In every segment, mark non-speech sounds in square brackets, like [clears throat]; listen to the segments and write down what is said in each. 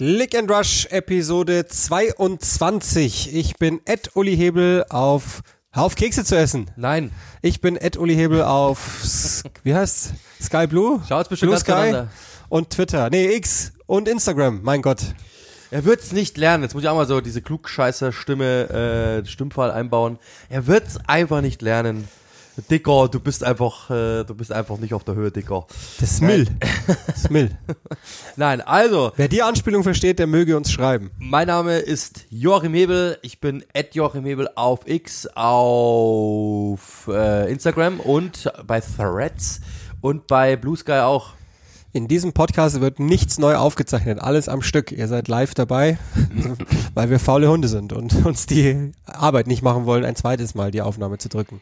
Click and Rush Episode 22. Ich bin Ed Uli Hebel auf Hör auf Kekse zu essen. Nein. Ich bin Ed Uli Hebel auf wie heißt Sky Blue? Schaut's bestimmt Blue voneinander. und Twitter. Nee, X und Instagram. Mein Gott. Er wird's nicht lernen. Jetzt muss ich auch mal so diese klugscheißer Stimme, äh, Stimmfall einbauen. Er wird's einfach nicht lernen. Dicker, du bist einfach, äh, du bist einfach nicht auf der Höhe, Dicker. Das ist Mill. Das ist Mill. [laughs] Nein, also, Wer die Anspielung versteht, der möge uns schreiben. mein Name ist Joachim Hebel. Ich bin at Joachim Hebel auf X, auf äh, Instagram und bei Threads und bei Blue Sky auch. In diesem Podcast wird nichts neu aufgezeichnet, alles am Stück. Ihr seid live dabei, [laughs] weil wir faule Hunde sind und [laughs] uns die Arbeit nicht machen wollen, ein zweites Mal die Aufnahme zu drücken.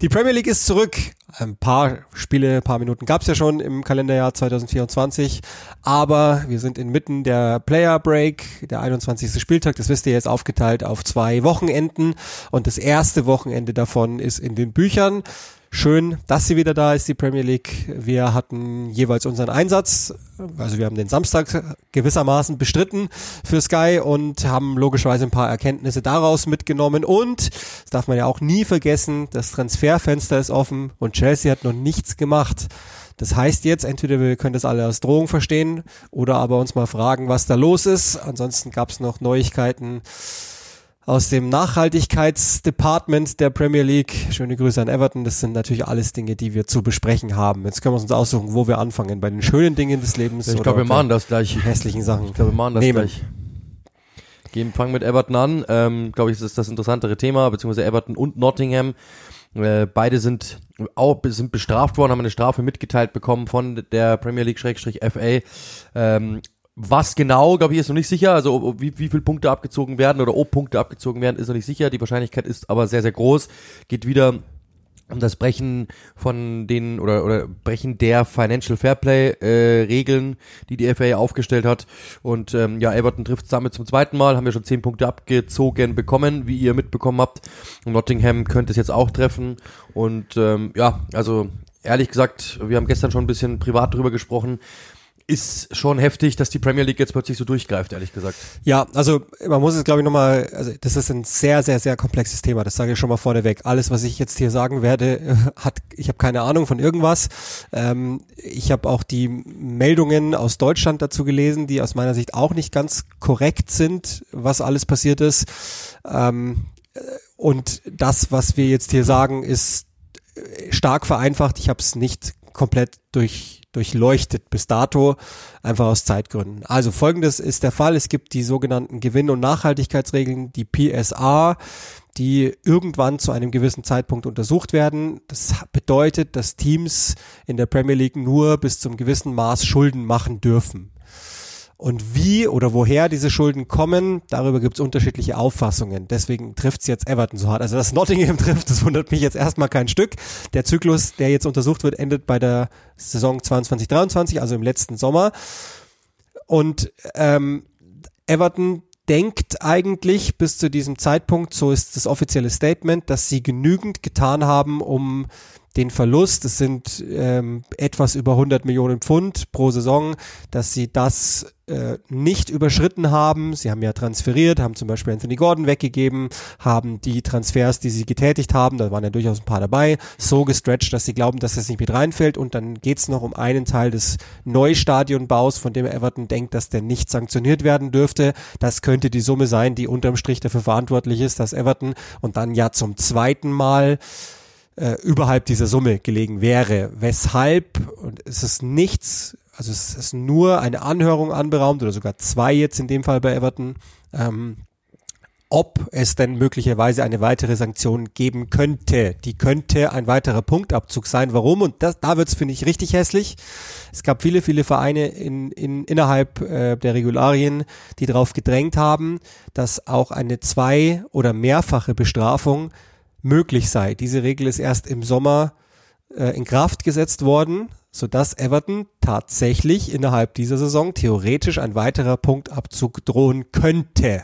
Die Premier League ist zurück. Ein paar Spiele, ein paar Minuten gab's ja schon im Kalenderjahr 2024, aber wir sind inmitten der Player Break, der 21. Spieltag, das wisst ihr jetzt aufgeteilt auf zwei Wochenenden und das erste Wochenende davon ist in den Büchern. Schön, dass sie wieder da ist, die Premier League. Wir hatten jeweils unseren Einsatz. Also wir haben den Samstag gewissermaßen bestritten für Sky und haben logischerweise ein paar Erkenntnisse daraus mitgenommen. Und, das darf man ja auch nie vergessen, das Transferfenster ist offen und Chelsea hat noch nichts gemacht. Das heißt jetzt, entweder wir können das alle als Drohung verstehen oder aber uns mal fragen, was da los ist. Ansonsten gab es noch Neuigkeiten aus dem Nachhaltigkeitsdepartment der Premier League. Schöne Grüße an Everton. Das sind natürlich alles Dinge, die wir zu besprechen haben. Jetzt können wir uns aussuchen, wo wir anfangen. Bei den schönen Dingen des Lebens. Ich glaube, wir machen das gleich. hässlichen Sachen. Ich glaube, wir machen das Nehmen. gleich. Gehen, fangen mit Everton an. Ähm, glaube ich, das ist das interessantere Thema, beziehungsweise Everton und Nottingham. Äh, beide sind auch sind bestraft worden, haben eine Strafe mitgeteilt bekommen von der Premier League Schrägstrich FA. Ähm, was genau, glaube ich, ist noch nicht sicher. Also wie, wie viele Punkte abgezogen werden oder ob Punkte abgezogen werden, ist noch nicht sicher. Die Wahrscheinlichkeit ist aber sehr, sehr groß. Geht wieder um das Brechen von den oder oder Brechen der Financial Fairplay äh, Regeln, die die FA aufgestellt hat und ähm, ja Everton trifft damit zum zweiten Mal, haben wir schon zehn Punkte abgezogen bekommen, wie ihr mitbekommen habt. Und Nottingham könnte es jetzt auch treffen und ähm, ja also ehrlich gesagt, wir haben gestern schon ein bisschen privat drüber gesprochen. Ist schon heftig, dass die Premier League jetzt plötzlich so durchgreift, ehrlich gesagt. Ja, also man muss es glaube ich nochmal, also das ist ein sehr, sehr, sehr komplexes Thema, das sage ich schon mal vorneweg. Alles, was ich jetzt hier sagen werde, [laughs] hat, ich habe keine Ahnung von irgendwas. Ähm, ich habe auch die Meldungen aus Deutschland dazu gelesen, die aus meiner Sicht auch nicht ganz korrekt sind, was alles passiert ist. Ähm, äh, und das, was wir jetzt hier sagen, ist äh, stark vereinfacht. Ich habe es nicht komplett durch, durchleuchtet bis dato, einfach aus Zeitgründen. Also folgendes ist der Fall. Es gibt die sogenannten Gewinn- und Nachhaltigkeitsregeln, die PSA, die irgendwann zu einem gewissen Zeitpunkt untersucht werden. Das bedeutet, dass Teams in der Premier League nur bis zum gewissen Maß Schulden machen dürfen. Und wie oder woher diese Schulden kommen, darüber gibt es unterschiedliche Auffassungen. Deswegen trifft's jetzt Everton so hart. Also dass Nottingham [laughs] trifft, das wundert mich jetzt erstmal kein Stück. Der Zyklus, der jetzt untersucht wird, endet bei der Saison 22-23, also im letzten Sommer. Und ähm, Everton denkt eigentlich bis zu diesem Zeitpunkt, so ist das offizielle Statement, dass sie genügend getan haben, um den Verlust, das sind ähm, etwas über 100 Millionen Pfund pro Saison, dass sie das äh, nicht überschritten haben. Sie haben ja transferiert, haben zum Beispiel Anthony Gordon weggegeben, haben die Transfers, die sie getätigt haben, da waren ja durchaus ein paar dabei, so gestretched, dass sie glauben, dass das nicht mit reinfällt. Und dann geht's noch um einen Teil des Neustadionbaus, von dem Everton denkt, dass der nicht sanktioniert werden dürfte. Das könnte die Summe sein, die unterm Strich dafür verantwortlich ist, dass Everton und dann ja zum zweiten Mal äh, überhalb dieser Summe gelegen wäre. Weshalb, und es ist nichts, also es ist nur eine Anhörung anberaumt oder sogar zwei jetzt in dem Fall bei Everton, ähm, ob es denn möglicherweise eine weitere Sanktion geben könnte. Die könnte ein weiterer Punktabzug sein. Warum? Und das, da wird's finde ich, richtig hässlich. Es gab viele, viele Vereine in, in, innerhalb äh, der Regularien, die darauf gedrängt haben, dass auch eine zwei- oder mehrfache Bestrafung möglich sei. Diese Regel ist erst im Sommer äh, in Kraft gesetzt worden, sodass Everton tatsächlich innerhalb dieser Saison theoretisch ein weiterer Punktabzug drohen könnte.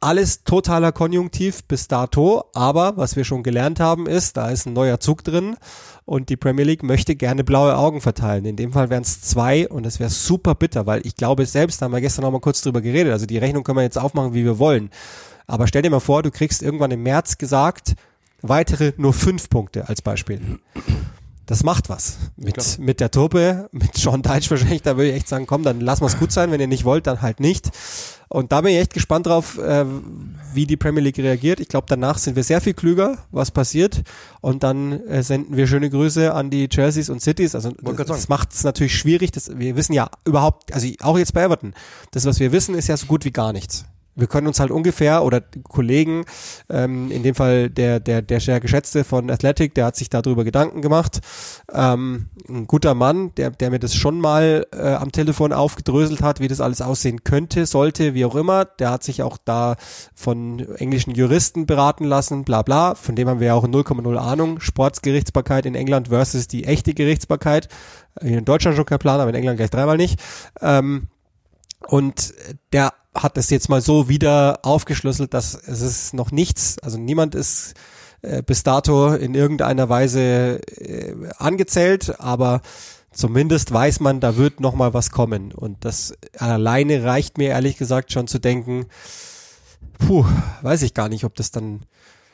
alles totaler Konjunktiv bis dato, aber was wir schon gelernt haben ist, da ist ein neuer Zug drin und die Premier League möchte gerne blaue Augen verteilen. In dem Fall wären es zwei und das wäre super bitter, weil ich glaube selbst, da haben wir gestern noch mal kurz drüber geredet, also die Rechnung können wir jetzt aufmachen, wie wir wollen. Aber stell dir mal vor, du kriegst irgendwann im März gesagt, weitere nur fünf Punkte als Beispiel das macht was. Mit, mit der Truppe, mit Sean Deitch wahrscheinlich, da würde ich echt sagen, komm, dann lass mal es gut sein, wenn ihr nicht wollt, dann halt nicht. Und da bin ich echt gespannt drauf, äh, wie die Premier League reagiert. Ich glaube, danach sind wir sehr viel klüger, was passiert. Und dann äh, senden wir schöne Grüße an die Jerseys und Cities. Also das, das macht es natürlich schwierig. Das, wir wissen ja überhaupt, also auch jetzt bei Everton, das, was wir wissen, ist ja so gut wie gar nichts wir können uns halt ungefähr oder Kollegen, ähm, in dem Fall der, der, der sehr geschätzte von Athletic, der hat sich darüber Gedanken gemacht. Ähm, ein guter Mann, der, der mir das schon mal äh, am Telefon aufgedröselt hat, wie das alles aussehen könnte, sollte, wie auch immer. Der hat sich auch da von englischen Juristen beraten lassen, bla bla. Von dem haben wir ja auch 0,0 Ahnung. Sportsgerichtsbarkeit in England versus die echte Gerichtsbarkeit. In Deutschland schon kein Plan, aber in England gleich dreimal nicht. Ähm, und der hat es jetzt mal so wieder aufgeschlüsselt, dass es ist noch nichts, also niemand ist äh, bis dato in irgendeiner Weise äh, angezählt, aber zumindest weiß man, da wird noch mal was kommen und das alleine reicht mir ehrlich gesagt schon zu denken, puh, weiß ich gar nicht, ob das dann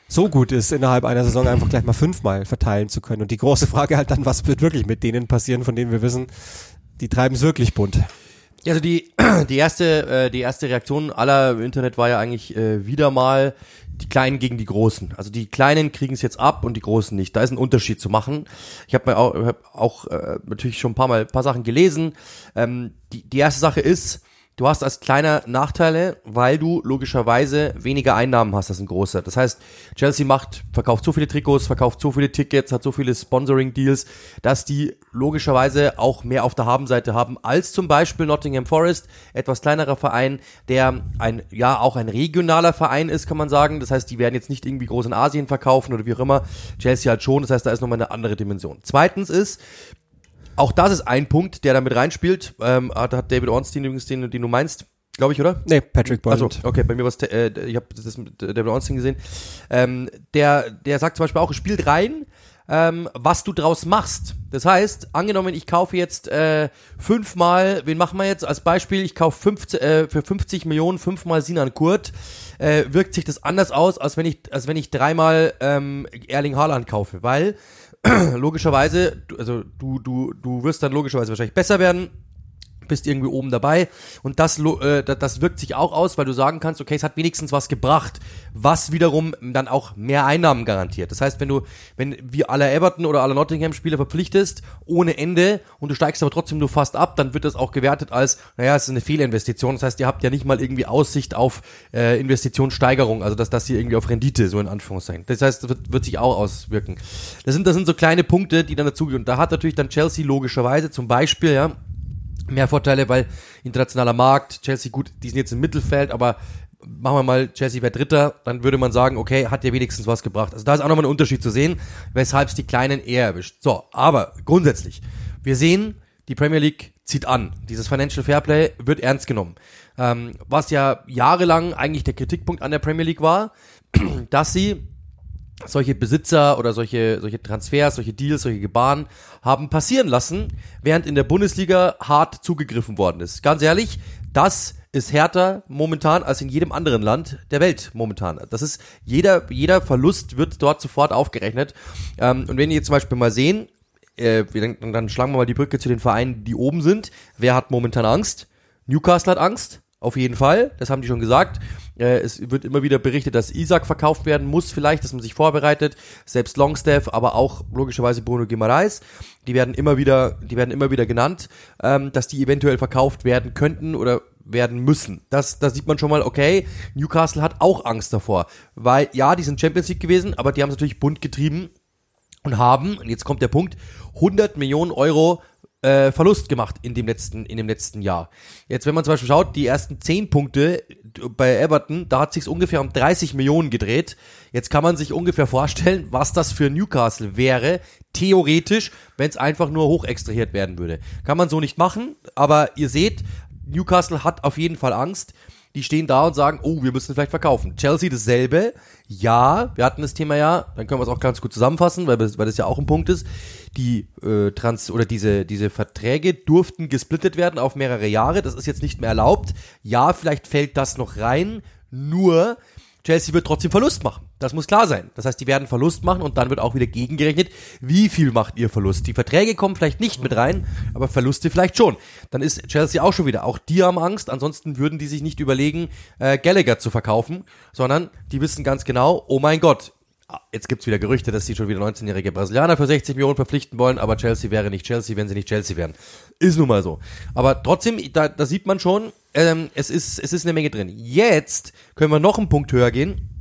so gut ist, innerhalb einer Saison einfach gleich mal fünfmal verteilen zu können. Und die große Frage halt dann, was wird wirklich mit denen passieren, von denen wir wissen, die treiben es wirklich bunt. Also die, [clears throat] die erste, äh, die erste Reaktion aller im Internet war ja eigentlich äh, wieder mal die Kleinen gegen die Großen. Also die Kleinen kriegen es jetzt ab und die Großen nicht. Da ist ein Unterschied zu machen. Ich habe mir auch, hab auch äh, natürlich schon ein paar Mal ein paar Sachen gelesen. Ähm, die, die erste Sache ist, Du hast als kleiner Nachteile, weil du logischerweise weniger Einnahmen hast als ein großer. Das heißt, Chelsea macht, verkauft so viele Trikots, verkauft so viele Tickets, hat so viele Sponsoring-Deals, dass die logischerweise auch mehr auf der Habenseite haben als zum Beispiel Nottingham Forest, etwas kleinerer Verein, der ein, ja, auch ein regionaler Verein ist, kann man sagen. Das heißt, die werden jetzt nicht irgendwie groß in Asien verkaufen oder wie auch immer. Chelsea halt schon. Das heißt, da ist nochmal eine andere Dimension. Zweitens ist, auch das ist ein Punkt, der da mit reinspielt. Ähm, hat, hat David Ornstein übrigens den, den du meinst, glaube ich, oder? Nee, Patrick Boyd. Also, okay, bei mir war es, äh, ich habe das mit David Ornstein gesehen. Ähm, der, der sagt zum Beispiel auch, es spielt rein, ähm, was du draus machst. Das heißt, angenommen, ich kaufe jetzt äh, fünfmal, wen machen wir jetzt als Beispiel? Ich kaufe 50, äh, für 50 Millionen fünfmal Sinan Kurt. Äh, wirkt sich das anders aus, als wenn ich, als wenn ich dreimal ähm, Erling Haaland kaufe, weil [clears throat] logischerweise, also du, du, du wirst dann logischerweise wahrscheinlich besser werden, bist irgendwie oben dabei und das, äh, das wirkt sich auch aus, weil du sagen kannst, okay, es hat wenigstens was gebracht, was wiederum dann auch mehr Einnahmen garantiert. Das heißt, wenn du, wenn wir alle Everton oder alle Nottingham Spieler verpflichtest, ohne Ende und du steigst aber trotzdem nur fast ab, dann wird das auch gewertet als, naja, es ist eine Fehlinvestition. Das heißt, ihr habt ja nicht mal irgendwie Aussicht auf äh, Investitionssteigerung, also dass das hier irgendwie auf Rendite, so in Anführungszeichen. Das heißt, das wird, wird sich auch auswirken. Das sind, das sind so kleine Punkte, die dann dazugehören. Da hat natürlich dann Chelsea logischerweise zum Beispiel, ja, mehr Vorteile, weil internationaler Markt, Chelsea gut, die sind jetzt im Mittelfeld, aber machen wir mal, Chelsea wäre Dritter, dann würde man sagen, okay, hat ja wenigstens was gebracht. Also da ist auch nochmal ein Unterschied zu sehen, weshalb es die Kleinen eher erwischt. So, aber grundsätzlich, wir sehen, die Premier League zieht an. Dieses Financial Fairplay wird ernst genommen. Ähm, was ja jahrelang eigentlich der Kritikpunkt an der Premier League war, [clears throat] dass sie solche Besitzer oder solche, solche Transfers, solche Deals, solche Gebaren haben passieren lassen, während in der Bundesliga hart zugegriffen worden ist. Ganz ehrlich, das ist härter momentan als in jedem anderen Land der Welt momentan. Das ist jeder, jeder Verlust wird dort sofort aufgerechnet. Ähm, und wenn ihr jetzt zum Beispiel mal sehen, äh, dann, dann schlagen wir mal die Brücke zu den Vereinen, die oben sind. Wer hat momentan Angst? Newcastle hat Angst. Auf jeden Fall, das haben die schon gesagt. Äh, es wird immer wieder berichtet, dass Isaac verkauft werden muss, vielleicht, dass man sich vorbereitet. Selbst Longstaff, aber auch logischerweise Bruno Guimaraes. Die werden immer wieder, die werden immer wieder genannt, ähm, dass die eventuell verkauft werden könnten oder werden müssen. Das, da sieht man schon mal, okay, Newcastle hat auch Angst davor. Weil, ja, die sind Champions League gewesen, aber die haben es natürlich bunt getrieben und haben, und jetzt kommt der Punkt, 100 Millionen Euro äh, Verlust gemacht in dem letzten in dem letzten Jahr. Jetzt, wenn man zum Beispiel schaut, die ersten 10 Punkte bei Everton, da hat sich ungefähr um 30 Millionen gedreht. Jetzt kann man sich ungefähr vorstellen, [laughs] was das für Newcastle wäre, theoretisch, wenn es einfach nur hoch extrahiert werden würde. Kann man so nicht machen, aber ihr seht, Newcastle hat auf jeden Fall Angst. die stehen da und sagen, oh, wir müssen vielleicht verkaufen. Chelsea dasselbe. Ja, wir hatten das Thema ja, dann können wir es auch ganz gut zusammenfassen, weil, weil das ja auch ein Punkt ist. Die äh, Trans oder diese diese Verträge durften gesplittet werden auf mehrere Jahre. Das ist jetzt nicht mehr erlaubt. Ja, vielleicht fällt das noch rein. Nur Chelsea wird trotzdem Verlust machen. Das muss klar sein. Das heißt, die werden Verlust machen und dann wird auch wieder gegengerechnet, wie viel macht ihr Verlust. Die Verträge kommen vielleicht nicht mit rein, aber Verluste vielleicht schon. Dann ist Chelsea auch schon wieder. Auch die haben Angst, ansonsten würden die sich nicht überlegen, äh, Gallagher zu verkaufen, sondern die wissen ganz genau, oh mein Gott, Jetzt gibt's wieder Gerüchte, dass sie schon wieder 19-jährige Brasilianer für 60 Millionen verpflichten wollen, aber Chelsea wäre nicht Chelsea, wenn sie nicht Chelsea wären. Ist nun mal so. Aber trotzdem, da, da sieht man schon, ähm, es, ist, es ist eine Menge drin. Jetzt können wir noch einen Punkt höher gehen.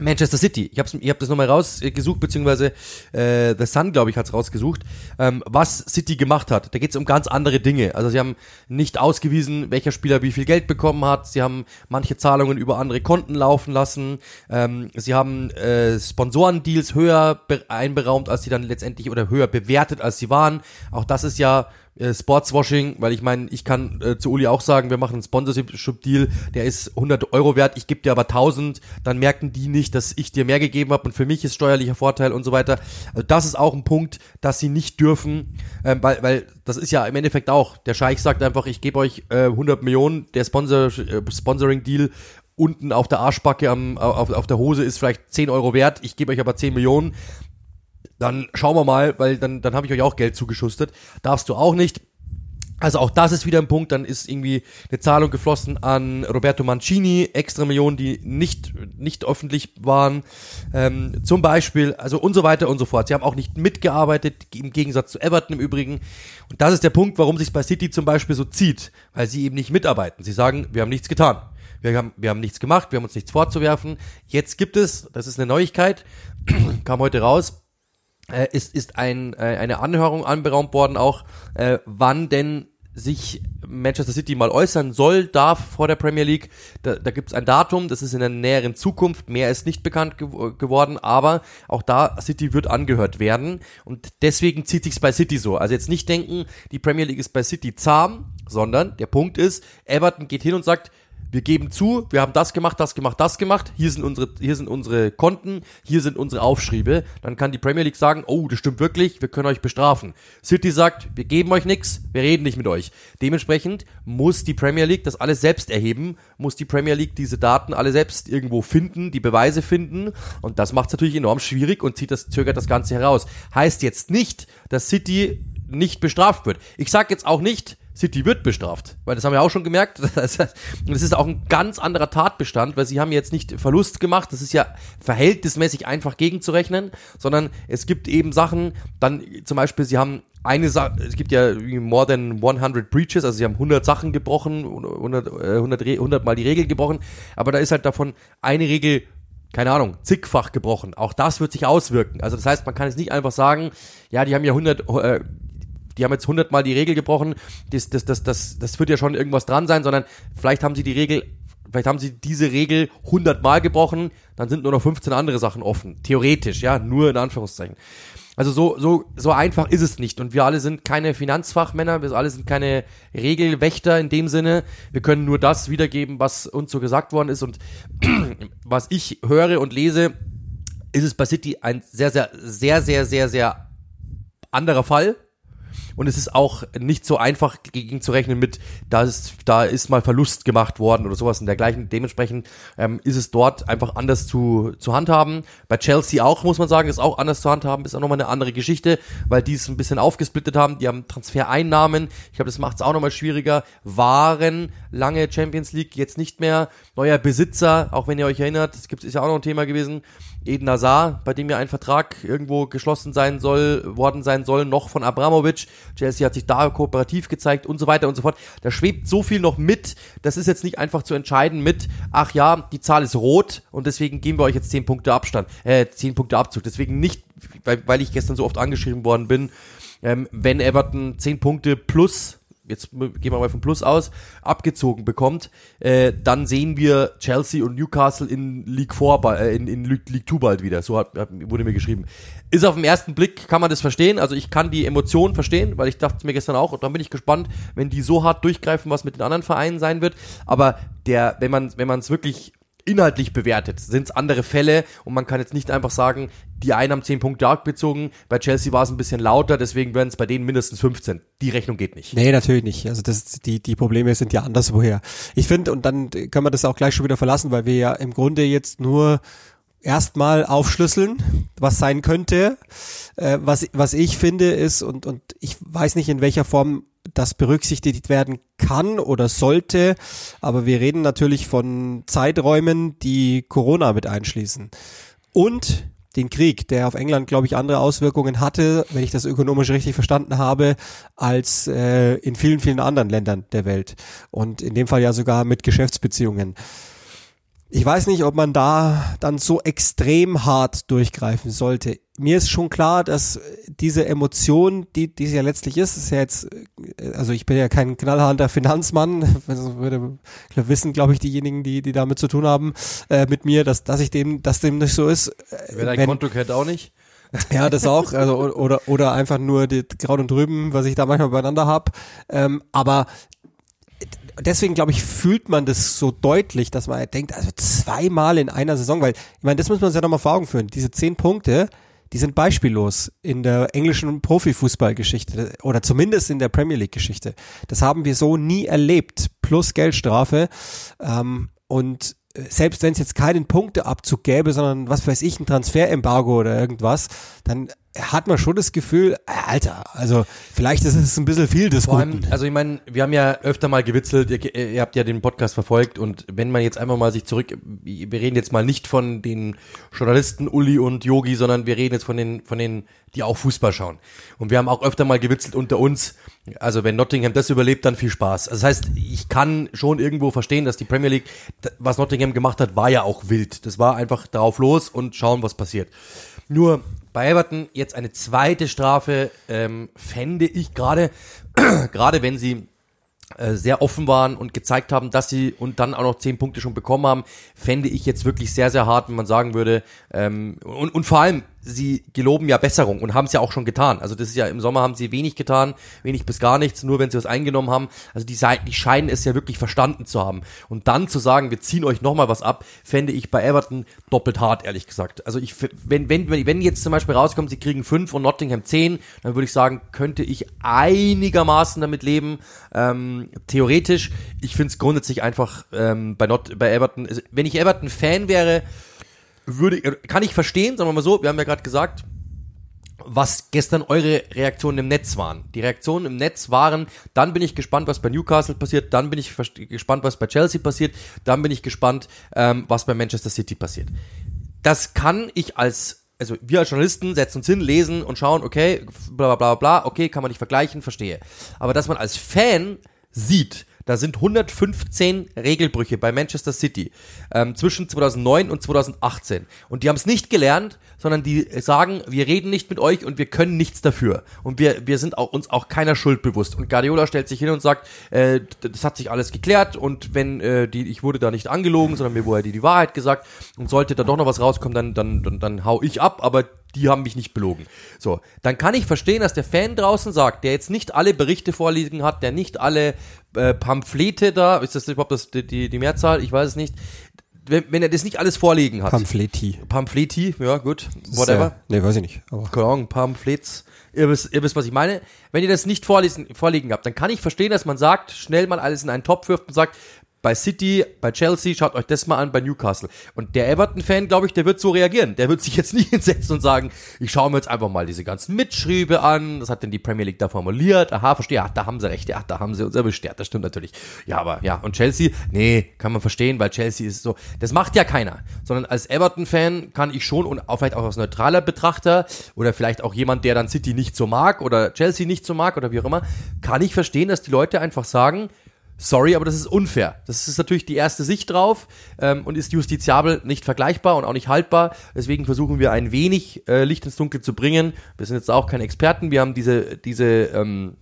Manchester City. Ich habe ich hab das nochmal rausgesucht, beziehungsweise äh, The Sun, glaube ich, hat's rausgesucht, ähm, was City gemacht hat. Da geht's um ganz andere Dinge. Also sie haben nicht ausgewiesen, welcher Spieler wie viel Geld bekommen hat. Sie haben manche Zahlungen über andere Konten laufen lassen. Ähm, sie haben äh, Sponsorendeals höher einberaumt, als sie dann letztendlich oder höher bewertet, als sie waren. Auch das ist ja äh, Sportswashing, weil ich meine, ich kann äh, zu Uli auch sagen, wir machen einen Sponsorship-Deal, der ist 100 Euro wert, ich gebe dir aber 1000, dann merken die nicht, dass ich dir mehr gegeben habe und für mich ist steuerlicher Vorteil und so weiter. Also das ist auch ein Punkt, dass sie nicht dürfen, ähm, weil, weil das ist ja im Endeffekt auch, der Scheich sagt einfach, ich gebe euch äh, 100 Millionen, der Sponsor, äh, Sponsoring-Deal unten auf der Arschbacke am, auf, auf der Hose ist vielleicht 10 Euro wert, ich gebe euch aber 10 Millionen dann schauen wir mal, weil dann, dann habe ich euch auch Geld zugeschustet. Darfst du auch nicht. Also auch das ist wieder ein Punkt, dann ist irgendwie eine Zahlung geflossen an Roberto Mancini, extra Millionen, die nicht, nicht öffentlich waren, ähm, zum Beispiel, also und so weiter und so fort. Sie haben auch nicht mitgearbeitet, im Gegensatz zu Everton im Übrigen. Und das ist der Punkt, warum sich bei City zum Beispiel so zieht, weil sie eben nicht mitarbeiten. Sie sagen, wir haben nichts getan. Wir haben, wir haben nichts gemacht, wir haben uns nichts vorzuwerfen. Jetzt gibt es, das ist eine Neuigkeit, [clears throat] kam heute raus, äh, ist, ist ein, äh, eine Anhörung anberaumt worden, auch äh, wann denn sich Manchester City mal äußern soll, darf vor der Premier League. Da, da gibt es ein Datum, das ist in der näheren Zukunft, mehr ist nicht bekannt ge geworden, aber auch da City wird angehört werden und deswegen zieht sich's bei City so. Also jetzt nicht denken, die Premier League ist bei City zahm, sondern der Punkt ist, Everton geht hin und sagt, wir geben zu, wir haben das gemacht, das gemacht, das gemacht, hier sind unsere, hier sind unsere Konten, hier sind unsere Aufschriebe, dann kann die Premier League sagen, oh, das stimmt wirklich, wir können euch bestrafen. City sagt, wir geben euch nichts, wir reden nicht mit euch. Dementsprechend muss die Premier League das alles selbst erheben, muss die Premier League diese Daten alle selbst irgendwo finden, die Beweise finden und das macht es natürlich enorm schwierig und zieht das, zögert das Ganze heraus. Heißt jetzt nicht, dass City nicht bestraft wird. Ich sag jetzt auch nicht, City wird bestraft, weil das haben wir auch schon gemerkt. [laughs] Das ist auch ein ganz anderer Tatbestand, weil sie haben jetzt nicht Verlust gemacht. Das ist ja verhältnismäßig einfach gegenzurechnen, sondern es gibt eben Sachen, dann zum Beispiel, sie haben eine Sache, es gibt ja more than 100 Breaches, also sie haben 100 Sachen gebrochen, 100, 100, 100 mal die Regel gebrochen, aber da ist halt davon eine Regel keine Ahnung, zigfach gebrochen. Auch das wird sich auswirken. Also das heißt, man kann jetzt nicht einfach sagen, ja, die haben ja 100, äh, die haben jetzt hundertmal die Regel gebrochen, das, das, das, das, das wird ja schon irgendwas dran sein, sondern vielleicht haben sie die Regel, vielleicht haben sie diese Regel hundertmal gebrochen, dann sind nur noch 15 andere Sachen offen. Theoretisch, ja, nur in Anführungszeichen. Also so, so, so einfach ist es nicht. Und wir alle sind keine Finanzfachmänner, wir alle sind keine Regelwächter in dem Sinne. Wir können nur das wiedergeben, was uns so gesagt worden ist. Und [clears throat] was ich höre und lese, ist es bei City ein sehr, sehr, sehr, sehr, sehr, sehr anderer Fall und es ist auch nicht so einfach gegen zu rechnen mit, da ist, da ist mal Verlust gemacht worden oder sowas und dergleichen. Dementsprechend ähm, ist es dort einfach anders zu, zu handhaben. Bei Chelsea auch, muss man sagen, ist auch anders zu handhaben, ist auch nochmal eine andere Geschichte, weil die es ein bisschen aufgesplittet haben. Die haben Transfereinnahmen, ich glaube, das macht es auch nochmal schwieriger, waren lange Champions League, jetzt nicht mehr. Neuer Besitzer, auch wenn ihr euch erinnert, das gibt, ist ja auch noch ein Thema gewesen. Eden Hazard, bei dem ja ein Vertrag irgendwo geschlossen sein soll, worden sein soll, noch von Abramovic. Chelsea hat sich da kooperativ gezeigt und so weiter und so fort. Da schwebt so viel noch mit. Das ist jetzt nicht einfach zu entscheiden mit, ach ja, die Zahl ist rot und deswegen geben wir euch jetzt 10 Punkte Abstand, äh, 10 Punkte Abzug. Deswegen nicht, weil, weil ich gestern so oft angeschrieben worden bin, ähm, wenn Everton 10 Punkte plus jetzt gehen wir mal vom Plus aus, abgezogen bekommt, äh, dann sehen wir Chelsea und Newcastle in League 4, äh, in, in League 2 bald wieder. So hat, wurde mir geschrieben. Ist auf den ersten Blick, kann man das verstehen. Also ich kann die Emotionen verstehen, weil ich dachte mir gestern auch, und dann bin ich gespannt, wenn die so hart durchgreifen, was mit den anderen Vereinen sein wird. Aber der, wenn man, wenn man es wirklich inhaltlich bewertet, sind es andere Fälle und man kann jetzt nicht einfach sagen, die einen haben 10 Punkte abgezogen, bei Chelsea war es ein bisschen lauter, deswegen werden es bei denen mindestens 15. Die Rechnung geht nicht. Nee, natürlich nicht. Also das, die, die Probleme sind ja anderswoher. Ich finde, und dann können wir das auch gleich schon wieder verlassen, weil wir ja im Grunde jetzt nur erstmal aufschlüsseln, was sein könnte. Äh, was, was ich finde ist, und, und ich weiß nicht, in welcher Form das berücksichtigt werden kann oder sollte. Aber wir reden natürlich von Zeiträumen, die Corona mit einschließen. Und den Krieg, der auf England, glaube ich, andere Auswirkungen hatte, wenn ich das ökonomisch richtig verstanden habe, als äh, in vielen, vielen anderen Ländern der Welt. Und in dem Fall ja sogar mit Geschäftsbeziehungen. Ich weiß nicht, ob man da dann so extrem hart durchgreifen sollte. Mir ist schon klar, dass diese Emotion, die, die es ja letztlich ist, ist ja jetzt, also ich bin ja kein knallharter Finanzmann, das [laughs] würde wissen, glaube ich, diejenigen, die, die damit zu tun haben, äh, mit mir, dass, dass ich dem, dass dem nicht so ist. Wer dein wenn, Konto kennt auch nicht. [laughs] Ja, das auch, also oder oder einfach nur die Kraut und Drüben, was ich da manchmal beieinander hab. Ähm, aber deswegen glaube ich, fühlt man das so deutlich, dass man halt denkt, also zweimal in einer Saison, weil, ich meine, das muss man sich ja nochmal vor Augen führen. Diese zehn Punkte, die sind beispiellos in der englischen Profifußballgeschichte oder zumindest in der Premier League Geschichte. Das haben wir so nie erlebt, plus Geldstrafe. Ähm, und äh, selbst wenn es jetzt keinen Punkteabzug gäbe, sondern was weiß ich, ein Transferembargo oder irgendwas, dann hat man schon das Gefühl, äh, Alter, also vielleicht ist es ein bisschen viel des Vor allem, Also ich meine, wir haben ja öfter mal gewitzelt, ihr, ihr, habt ja den Podcast verfolgt und wenn man jetzt einfach mal sich zurück, wir reden jetzt mal nicht von den Journalisten Uli und Yogi, sondern wir reden jetzt von den, von den, die auch Fußball schauen. Und wir haben auch öfter mal gewitzelt unter uns, also wenn Nottingham das überlebt, dann viel Spaß. Also das heißt, ich kann schon irgendwo verstehen, dass die Premier League, was Nottingham gemacht hat, war ja auch wild. Das war einfach drauf los und schauen, was passiert. Nur bei Everton jetzt eine zweite Strafe ähm, fände ich gerade, [clears throat] gerade wenn sie äh, sehr offen waren und gezeigt haben, dass sie und dann auch noch zehn Punkte schon bekommen haben, fände ich jetzt wirklich sehr, sehr hart, wenn man sagen würde, ähm, und, und vor allem, sie geloben ja Besserung und haben es ja auch schon getan. Also das ist ja im Sommer haben sie wenig getan, wenig bis gar nichts, nur wenn sie was eingenommen haben. Also die, die scheinen es ja wirklich verstanden zu haben. Und dann zu sagen, wir ziehen euch nochmal was ab, fände ich bei Everton doppelt hart, ehrlich gesagt. Also ich, wenn, wenn, wenn jetzt zum Beispiel rauskommt, sie kriegen fünf und Nottingham zehn, dann würde ich sagen, könnte ich einigermaßen damit leben. Ähm, theoretisch, ich finde es grundsätzlich einfach ähm, bei, Not, bei Everton, also wenn ich Everton-Fan wäre, würde, kann ich verstehen, sagen wir mal so, wir haben ja gerade gesagt, was gestern eure Reaktionen im Netz waren. Die Reaktionen im Netz waren, dann bin ich gespannt, was bei Newcastle passiert, dann bin ich gespannt, was bei Chelsea passiert, dann bin ich gespannt, ähm, was bei Manchester City passiert. Das kann ich als, also wir als Journalisten setzen uns hin, lesen und schauen, okay, bla bla bla bla, okay, kann man nicht vergleichen, verstehe. Aber dass man als Fan sieht, da sind 115 Regelbrüche bei Manchester City ähm, zwischen 2009 und 2018. Und die haben es nicht gelernt, sondern die sagen, wir reden nicht mit euch und wir können nichts dafür. Und wir, wir sind auch, uns auch keiner Schuld bewusst. Und Guardiola stellt sich hin und sagt, äh, das hat sich alles geklärt und wenn äh, die, ich wurde da nicht angelogen, sondern mir wurde die, die Wahrheit gesagt und sollte da doch noch was rauskommen, dann, dann, dann, dann hau ich ab, aber die haben mich nicht belogen. So, dann kann ich verstehen, dass der Fan draußen sagt, der jetzt nicht alle Berichte vorliegen hat, der nicht alle äh, Pamphlete da, ist das überhaupt das, die, die, Mehrzahl? Ich weiß es nicht. Wenn, wenn er das nicht alles vorliegen hat. Pamphlet. Pamphlet, ja gut, whatever. Ja, nee, weiß ich nicht. Aber. Keine Ahnung, Pamphlets. Ihr wisst, ihr wisst, was ich meine. Wenn ihr das nicht vorlesen, vorliegen habt, dann kann ich verstehen, dass man sagt, schnell mal alles in einen Topf wirft und sagt, bei City, bei Chelsea, schaut euch das mal an, bei Newcastle. Und der Everton-Fan, glaube ich, der wird so reagieren. Der wird sich jetzt [laughs] nicht hinsetzen und sagen, ich schaue mir jetzt einfach mal diese ganzen Mitschriebe an. Das hat denn die Premier League da formuliert. Aha, verstehe. Ach, da haben sie recht. Ja, da haben sie uns erwischt. Ja, das stimmt natürlich. Ja, aber ja. Und Chelsea? Nee, kann man verstehen, weil Chelsea ist so. Das macht ja keiner. Sondern als Everton-Fan kann ich schon und auch vielleicht auch als neutraler Betrachter oder vielleicht auch jemand, der dann City nicht so mag oder Chelsea nicht so mag oder wie auch immer, kann ich verstehen, dass die Leute einfach sagen, sorry, aber das ist unfair. Das ist natürlich die erste Sicht drauf ähm, und ist justiziabel nicht vergleichbar und auch nicht haltbar. Deswegen versuchen wir ein wenig äh, Licht ins Dunkel zu bringen. Wir sind jetzt auch keine Experten. Wir haben diese, diese ähm,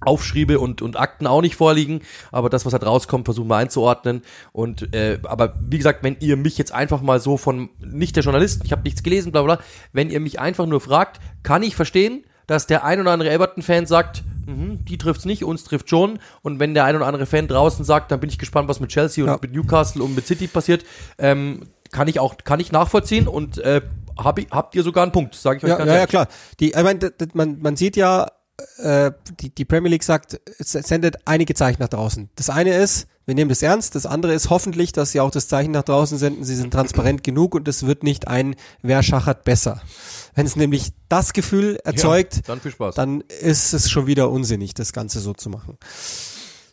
Aufschriebe und, und Akten auch nicht vorliegen, aber das, was halt rauskommt, versuchen wir einzuordnen. Und äh, aber wie gesagt, wenn ihr mich jetzt einfach mal so von nicht der Journalist, ich habe nichts gelesen, bla bla, wenn ihr mich einfach nur fragt, kann ich verstehen, dass der ein oder andere Everton-Fan sagt, mhm, die trifft's nicht, uns trifft schon. Und wenn der ein oder andere Fan draußen sagt, dann bin ich gespannt, was mit Chelsea und Ja. mit Newcastle und mit City passiert. Ähm, kann ich auch, kann ich nachvollziehen und äh, hab, ich- habt ihr sogar einen Punkt, sage ich euch Ja, ganz ja, ja, ehrlich. klar. Die, ich das- man, man sieht ja, äh, die, die Premier League sagt, es sendet einige Zeichen nach draußen. Das eine ist, wir nehmen das ernst. Das andere ist hoffentlich, dass sie auch das Zeichen nach draußen senden. Sie sind transparent genug und es wird nicht ein, wer schachert besser. Wenn es nämlich das Gefühl erzeugt, Dann viel Spaß. dann ist es schon wieder unsinnig, das Ganze so zu machen.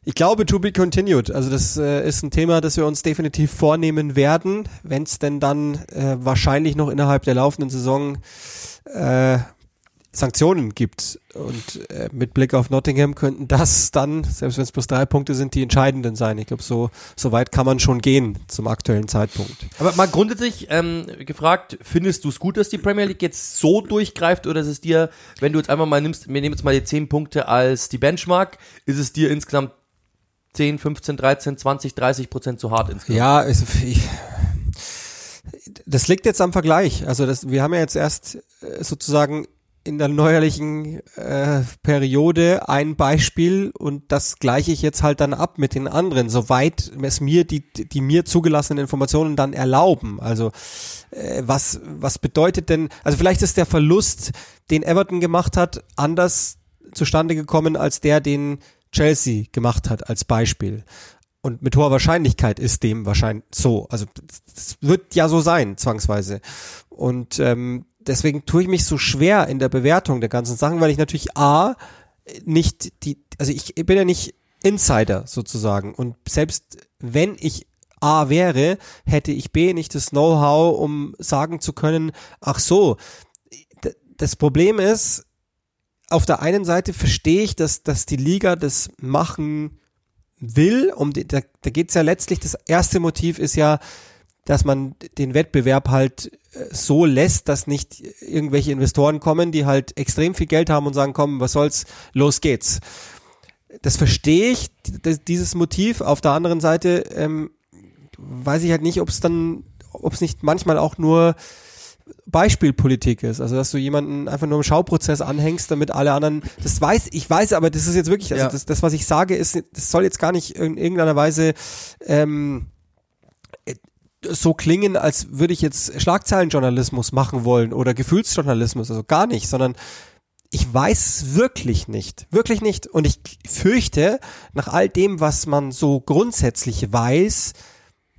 Ich glaube, to be continued. Also das äh, ist ein Thema, das wir uns definitiv vornehmen werden, wenn es denn dann äh, wahrscheinlich noch innerhalb der laufenden Saison äh, Sanktionen gibt. Und äh, mit Blick auf Nottingham könnten das dann, selbst wenn es bloß drei Punkte sind, die entscheidenden sein. Ich glaube, so, so weit kann man schon gehen zum aktuellen Zeitpunkt. Aber mal grundsätzlich ähm, gefragt, findest du es gut, dass die Premier League jetzt so durchgreift oder ist es dir, wenn du jetzt einfach mal nimmst, wir nehmen jetzt mal die 10 Punkte als die Benchmark, ist es dir insgesamt 10, 15, 13, 20, 30 Prozent zu hart insgesamt? Ja, es, ich, das liegt jetzt am Vergleich. Also das, wir haben ja jetzt erst äh, sozusagen in der neuerlichen äh, Periode ein Beispiel und das gleiche ich jetzt halt dann ab mit den anderen, soweit es mir die, die mir zugelassenen Informationen dann erlauben. Also äh, was, was bedeutet denn, also vielleicht ist der Verlust, den Everton gemacht hat, anders zustande gekommen als der, den Chelsea gemacht hat als Beispiel. Und mit hoher Wahrscheinlichkeit ist dem wahrscheinlich so. Also das wird ja so sein, zwangsweise. Und ähm, deswegen tue ich mich so schwer in der Bewertung der ganzen Sachen, weil ich natürlich A, nicht die, also ich bin ja nicht Insider sozusagen. Und selbst wenn ich A wäre, hätte ich B nicht das Know-how, um sagen zu können, ach so, das Problem ist, auf der einen Seite verstehe ich, dass, dass die Liga das machen will, um die, da, da geht es ja letztlich, das erste Motiv ist ja, dass man den Wettbewerb halt so lässt, dass nicht irgendwelche Investoren kommen, die halt extrem viel Geld haben und sagen, komm, was soll's, los geht's. Das verstehe ich, dieses Motiv. Auf der anderen Seite ähm, weiß ich halt nicht, ob es dann, ob es nicht manchmal auch nur Beispielpolitik ist, also dass du jemanden einfach nur im Schauprozess anhängst, damit alle anderen, das weiß, ich weiß, aber das ist jetzt wirklich, also Ja. das, das, was ich sage, ist, das soll jetzt gar nicht in irgendeiner Weise ähm, äh, so klingen, als würde ich jetzt Schlagzeilenjournalismus machen wollen oder Gefühlsjournalismus, also gar nicht, sondern ich weiß wirklich nicht, wirklich nicht. Und ich fürchte, nach all dem, was man so grundsätzlich weiß,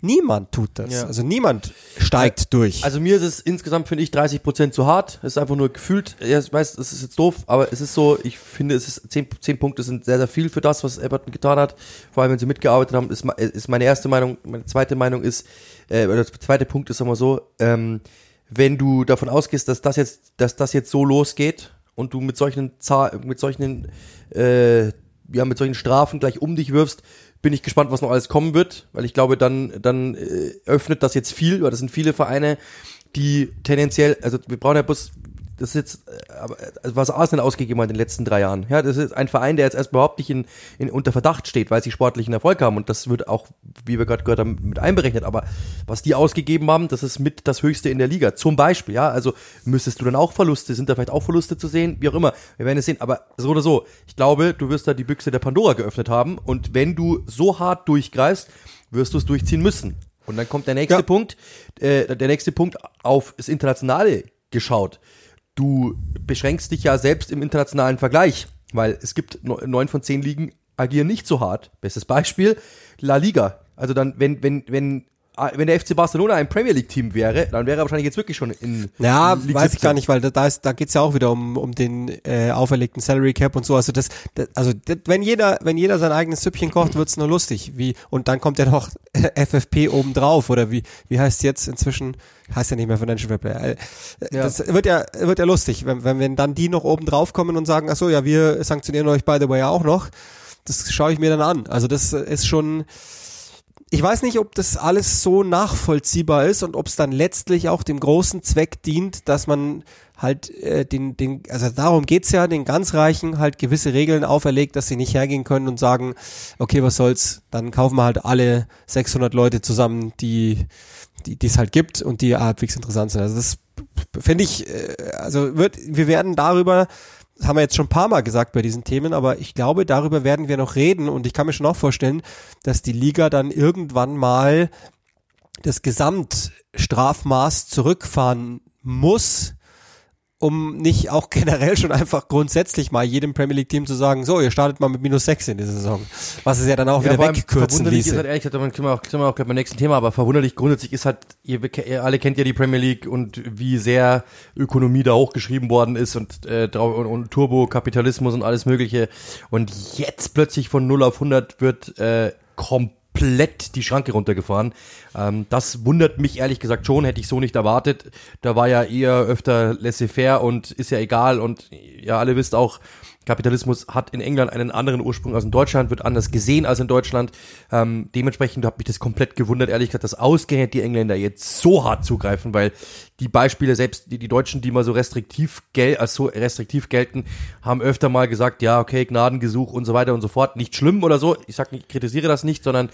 niemand tut das. Ja. Also niemand steigt durch. Also mir ist es insgesamt, finde ich, 30 Prozent zu hart. Es ist einfach nur gefühlt, ja, ich weiß, es ist jetzt doof, aber es ist so, ich finde, es ist 10, 10 Punkte sind sehr, sehr viel für das, was Everton getan hat. Vor allem, wenn sie mitgearbeitet haben, ist, ma- ist meine erste Meinung. Meine zweite Meinung ist, äh, oder der zweite Punkt ist immer so, ähm, wenn du davon ausgehst, dass das jetzt, dass das jetzt so losgeht und du mit solchen Zahl, mit solchen, äh, ja, mit solchen Strafen gleich um dich wirfst, bin ich gespannt, was noch alles kommen wird, weil ich glaube, dann, dann äh, öffnet das jetzt viel, weil das sind viele Vereine, die tendenziell, also wir brauchen ja bloß, das ist jetzt, äh, aber, also was Arsenal ausgegeben hat in den letzten drei Jahren. Ja, das ist ein Verein, der jetzt erst überhaupt nicht in, in unter Verdacht steht, weil sie sportlichen Erfolg haben und das wird auch, wie wir gerade gehört haben, mit einberechnet. Aber was die ausgegeben haben, das ist mit das Höchste in der Liga. Zum Beispiel, ja, also müsstest du dann auch Verluste, sind da vielleicht auch Verluste zu sehen, wie auch immer. Wir werden es sehen, aber so oder so. Ich glaube, du wirst da die Büchse der Pandora geöffnet haben und wenn du so hart durchgreifst, wirst du es durchziehen müssen. Und dann kommt der nächste Ja. Punkt, äh, der nächste Punkt auf das Internationale geschaut. Du beschränkst dich ja selbst im internationalen Vergleich, weil es gibt neun von zehn Ligen agieren nicht so hart. Bestes Beispiel, La Liga. Also dann, wenn, wenn, wenn, wenn der FC Barcelona ein Premier League Team wäre, dann wäre er wahrscheinlich jetzt wirklich schon in Ja, League weiß ich 17. gar nicht, weil da, ist, da geht's ja auch wieder um, um den äh, auferlegten Salary Cap und so. Also das, das also das, wenn jeder, wenn jeder sein eigenes Süppchen kocht, wird's nur lustig. Wie und dann kommt ja noch [laughs] FFP obendrauf oder wie wie heißt jetzt inzwischen heißt ja nicht mehr Financial Fair Play. Äh, Ja. Das wird ja wird ja lustig, wenn, wenn wenn dann die noch oben drauf kommen und sagen, ach so, ja, wir sanktionieren euch by the way auch noch. Das schaue ich mir dann an. Also das ist schon ich weiß nicht, ob das alles so nachvollziehbar ist und ob es dann letztlich auch dem großen Zweck dient, dass man halt äh, den, den, also darum geht's ja, den ganz Reichen halt gewisse Regeln auferlegt, dass sie nicht hergehen können und sagen, okay, was soll's, dann kaufen wir halt alle 600 Leute zusammen, die die es halt gibt und die halbwegs interessant sind. Also das finde ich, äh, also wird, wir werden darüber das haben wir jetzt schon ein paar Mal gesagt bei diesen Themen, aber ich glaube, darüber werden wir noch reden. Und ich kann mir schon auch vorstellen, dass die Liga dann irgendwann mal das Gesamtstrafmaß zurückfahren muss, um nicht auch generell schon einfach grundsätzlich mal jedem Premier League Team zu sagen, so, ihr startet mal mit minus sechs in der Saison. Was es ja dann auch ja, wieder wegkürzen ließe. Ist halt ehrlich gesagt, sind wir auch, sind wir auch beim nächsten Thema, aber verwunderlich grundsätzlich ist halt, ihr, ihr, alle kennt ja die Premier League und wie sehr Ökonomie da hochgeschrieben worden ist und, äh, und, und Turbokapitalismus und alles mögliche. Und jetzt plötzlich von 0 auf 100 wird äh, komplett komplett die Schranke runtergefahren. Ähm, das wundert mich ehrlich gesagt schon, hätte ich so nicht erwartet. Da war ja eher öfter laissez-faire und ist ja egal und ja, alle wisst auch, Kapitalismus hat in England einen anderen Ursprung als in Deutschland, wird anders gesehen als in Deutschland. Ähm, dementsprechend hat mich das komplett gewundert, ehrlich gesagt, dass ausgerechnet die Engländer jetzt so hart zugreifen, weil die Beispiele, selbst die, die Deutschen, die mal so restriktiv, gel als so restriktiv gelten, haben öfter mal gesagt, ja, okay, Gnadengesuch und so weiter und so fort. Nicht schlimm oder so. Ich sag ich kritisiere das nicht, sondern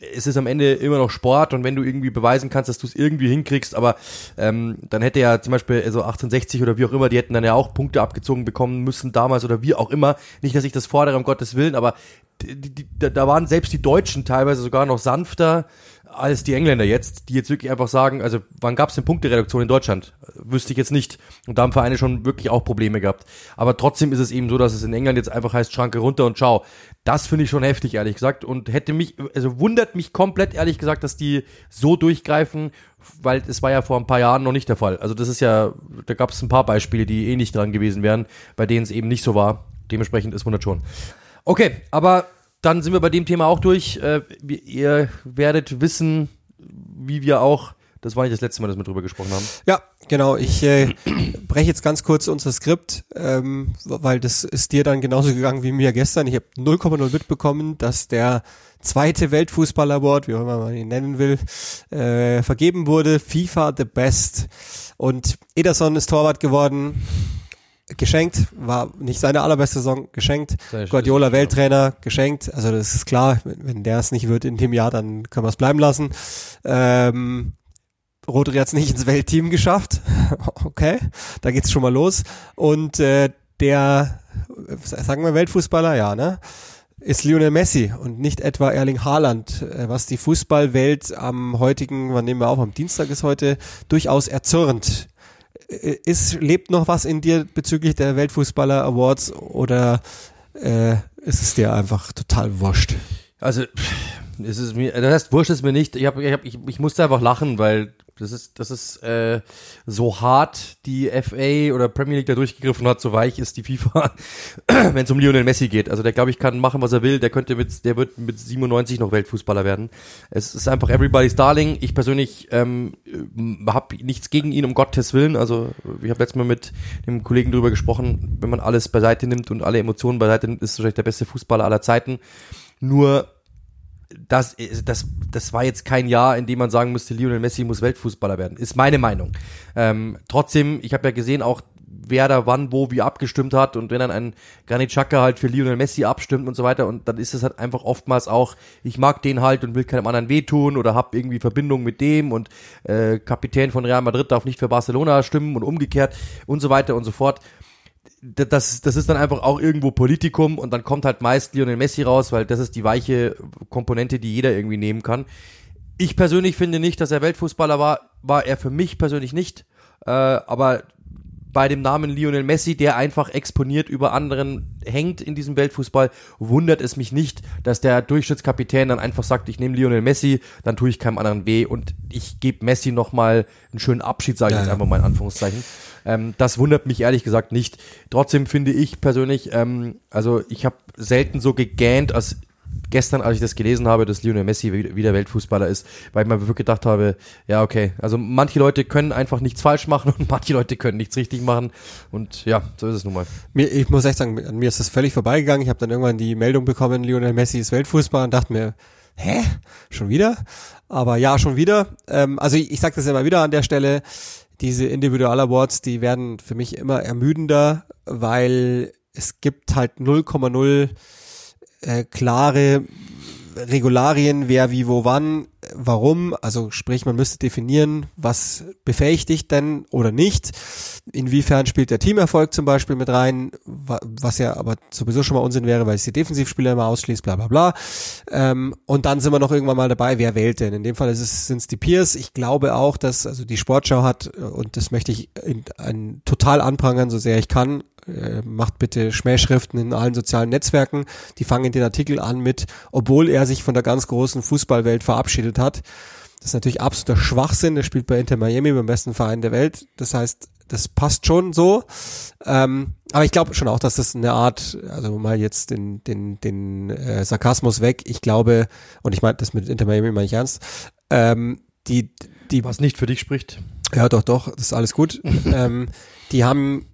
es ist am Ende immer noch Sport und wenn du irgendwie beweisen kannst, dass du es irgendwie hinkriegst, aber ähm, dann hätte ja zum Beispiel so also 1860 oder wie auch immer, die hätten dann ja auch Punkte abgezogen bekommen müssen damals oder wie auch immer. Nicht, dass ich das fordere, um Gottes Willen, aber die, die, da waren selbst die Deutschen teilweise sogar noch sanfter als die Engländer jetzt, die jetzt wirklich einfach sagen, also wann gab es denn Punktereduktion in Deutschland? Wüsste ich jetzt nicht. Und da haben Vereine schon wirklich auch Probleme gehabt. Aber trotzdem ist es eben so, dass es in England jetzt einfach heißt, Schranke runter und ciao. Das finde ich schon heftig, ehrlich gesagt. Und hätte mich, also wundert mich komplett, ehrlich gesagt, dass die so durchgreifen, weil es war ja vor ein paar Jahren noch nicht der Fall. Also das ist ja, da gab es ein paar Beispiele, die eh nicht dran gewesen wären, bei denen es eben nicht so war. Dementsprechend ist wundert schon. Okay, aber dann sind wir bei dem Thema auch durch. Äh, ihr werdet wissen, wie wir auch, das war nicht das letzte Mal, dass wir drüber gesprochen haben. Ja, genau. Ich äh, breche jetzt ganz kurz unser Skript, ähm, weil das ist dir dann genauso gegangen wie mir gestern. Ich habe 0,0 mitbekommen, dass der zweite Weltfußball-Award, wie auch immer man ihn nennen will, äh, vergeben wurde. FIFA the Best. Und Ederson ist Torwart geworden geschenkt, war nicht seine allerbeste Saison geschenkt. Guardiola Welttrainer geschenkt. Also das ist klar, wenn, wenn der es nicht wird in dem Jahr, dann können wir es bleiben lassen. Ähm, Rodri hat es nicht ins Weltteam geschafft. [laughs] okay, da geht's schon mal los. Und äh, der, sagen wir Weltfußballer, ja, ne? Ist Lionel Messi und nicht etwa Erling Haaland, äh, was die Fußballwelt am heutigen, wann nehmen wir auf, am Dienstag ist heute, durchaus erzürnt ist, lebt noch was in dir bezüglich der Weltfußballer Awards oder äh, ist es dir einfach total wurscht? Also, es mir, das heißt, wurscht ist mir nicht. Ich, hab, ich, hab, ich, ich musste einfach lachen, weil das ist, das ist äh, so hart die FA oder Premier League da durchgegriffen hat, so weich ist die FIFA, [clears throat] wenn es um Lionel Messi geht. Also der, glaube ich, kann machen, was er will. Der könnte mit, der wird mit 97 noch Weltfußballer werden. Es ist einfach everybody's darling. Ich persönlich ähm, habe nichts gegen ihn, um Gottes Willen. Also ich habe letztes Mal mit dem Kollegen drüber gesprochen, wenn man alles beiseite nimmt und alle Emotionen beiseite nimmt, ist er wahrscheinlich der beste Fußballer aller Zeiten. Nur das, das, das war jetzt kein Jahr, in dem man sagen müsste, Lionel Messi muss Weltfußballer werden. Ist meine Meinung. Ähm, trotzdem, ich habe ja gesehen, auch wer da wann, wo, wie abgestimmt hat und wenn dann ein Granit Xhaka halt für Lionel Messi abstimmt und so weiter und dann ist es halt einfach oftmals auch, ich mag den halt und will keinem anderen wehtun oder hab irgendwie Verbindung mit dem und äh, Kapitän von Real Madrid darf nicht für Barcelona stimmen und umgekehrt und so weiter und so fort das, das ist dann einfach auch irgendwo Politikum und dann kommt halt meist Lionel Messi raus, weil das ist die weiche Komponente, die jeder irgendwie nehmen kann. Ich persönlich finde nicht, dass er Weltfußballer war, war er für mich persönlich nicht, äh, aber bei dem Namen Lionel Messi, der einfach exponiert über anderen hängt in diesem Weltfußball, wundert es mich nicht, dass der Durchschnittskapitän dann einfach sagt, ich nehme Lionel Messi, dann tue ich keinem anderen weh und ich gebe Messi nochmal einen schönen Abschied, sage ich ja, jetzt einfach mal in Anführungszeichen. Ähm, das wundert mich ehrlich gesagt nicht. Trotzdem finde ich persönlich, ähm, also ich habe selten so gegähnt, als gestern, als ich das gelesen habe, dass Lionel Messi wieder Weltfußballer ist, weil ich mir wirklich gedacht habe, ja, okay, also manche Leute können einfach nichts falsch machen und [laughs] manche Leute können nichts richtig machen und ja, so ist es nun mal. Mir, ich muss echt sagen, an mir ist das völlig vorbeigegangen. Ich habe dann irgendwann die Meldung bekommen, Lionel Messi ist Weltfußballer und dachte mir, hä? Schon wieder? Aber ja, schon wieder. Ähm, also ich, ich sage das immer wieder an der Stelle, diese Individual Awards, die werden für mich immer ermüdender, weil es gibt halt 0,0 äh, klare Regularien, wer wie wo wann, warum, also sprich, man müsste definieren, was befähigt dich denn oder nicht. Inwiefern spielt der Teamerfolg zum Beispiel mit rein, was ja aber sowieso schon mal Unsinn wäre, weil es die Defensivspieler immer ausschließt, bla bla bla. Ähm, und dann sind wir noch irgendwann mal dabei, wer wählt denn? In dem Fall sind es die Peers. Ich glaube auch, dass also die Sportschau hat, und das möchte ich in, in, total anprangern, so sehr ich kann, äh, macht bitte Schmähschriften in allen sozialen Netzwerken. Die fangen den Artikel an mit, obwohl er sich von der ganz großen Fußballwelt verabschiedet hat. Das ist natürlich absoluter Schwachsinn. Er spielt bei Inter Miami, beim besten Verein der Welt. Das heißt, das passt schon so. Ähm, aber ich glaube schon auch, dass das eine Art, also mal jetzt den, den, den äh, Sarkasmus weg. Ich glaube, und ich meine, das mit Inter Miami meine ich ernst, ähm, die, die. Was nicht für dich spricht. Ja, doch, doch, das ist alles gut. [laughs] ähm, die haben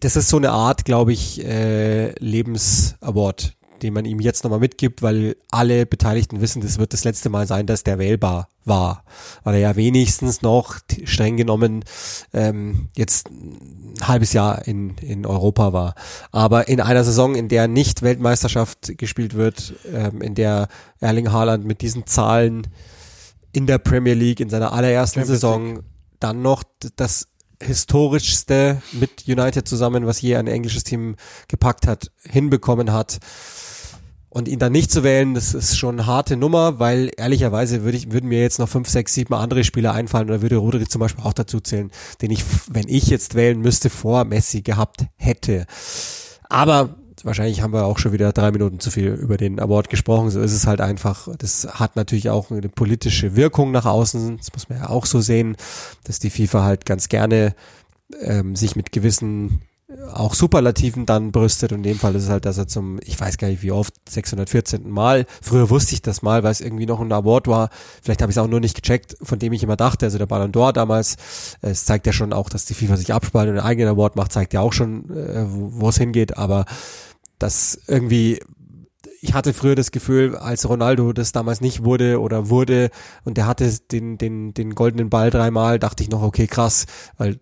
das ist so eine Art, glaube ich, äh, Lebensaward, den man ihm jetzt nochmal mitgibt, weil alle Beteiligten wissen, das wird das letzte Mal sein, dass der wählbar war. Weil er ja wenigstens noch streng genommen ähm, jetzt ein halbes Jahr in, in Europa war. Aber in einer Saison, in der nicht Weltmeisterschaft gespielt wird, ähm, in der Erling Haaland mit diesen Zahlen in der Premier League in seiner allerersten Saison dann noch das historischste mit United zusammen, was je ein englisches Team gepackt hat, hinbekommen hat. Und ihn dann nicht zu wählen, das ist schon eine harte Nummer, weil ehrlicherweise würde ich, würden mir jetzt noch fünf, sechs, sieben andere Spieler einfallen oder würde Rodri zum Beispiel auch dazu zählen, den ich, wenn ich jetzt wählen müsste, vor Messi gehabt hätte. Aber wahrscheinlich haben wir auch schon wieder drei Minuten zu viel über den Award gesprochen. So ist es halt einfach. Das hat natürlich auch eine politische Wirkung nach außen. Das muss man ja auch so sehen, dass die FIFA halt ganz gerne ähm, sich mit gewissen auch Superlativen dann brüstet und in dem Fall ist es halt, dass er zum, ich weiß gar nicht wie oft, 614. Mal, früher wusste ich das mal, weil es irgendwie noch ein Award war, vielleicht habe ich es auch nur nicht gecheckt, von dem ich immer dachte, also der Ballon d'Or damals, es zeigt ja schon auch, dass die FIFA sich abspaltet und einen eigenen Award macht, zeigt ja auch schon, äh, wo es hingeht, aber dass irgendwie ich hatte früher das Gefühl, als Ronaldo das damals nicht wurde oder wurde und der hatte den, den, den goldenen Ball dreimal, dachte ich noch, okay, krass, weil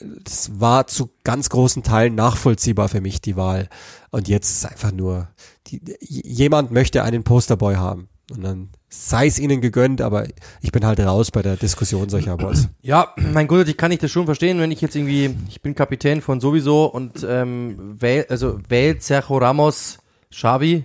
das war zu ganz großen Teilen nachvollziehbar für mich, die Wahl. Und jetzt ist einfach nur, die, jemand möchte einen Posterboy haben. Und dann sei es ihnen gegönnt, aber ich bin halt raus bei der Diskussion solcher Awards. Ja, mein Gott, ich kann ich das schon verstehen, wenn ich jetzt irgendwie, ich bin Kapitän von sowieso und ähm, wähl, also wählt Sergio Ramos Xavi,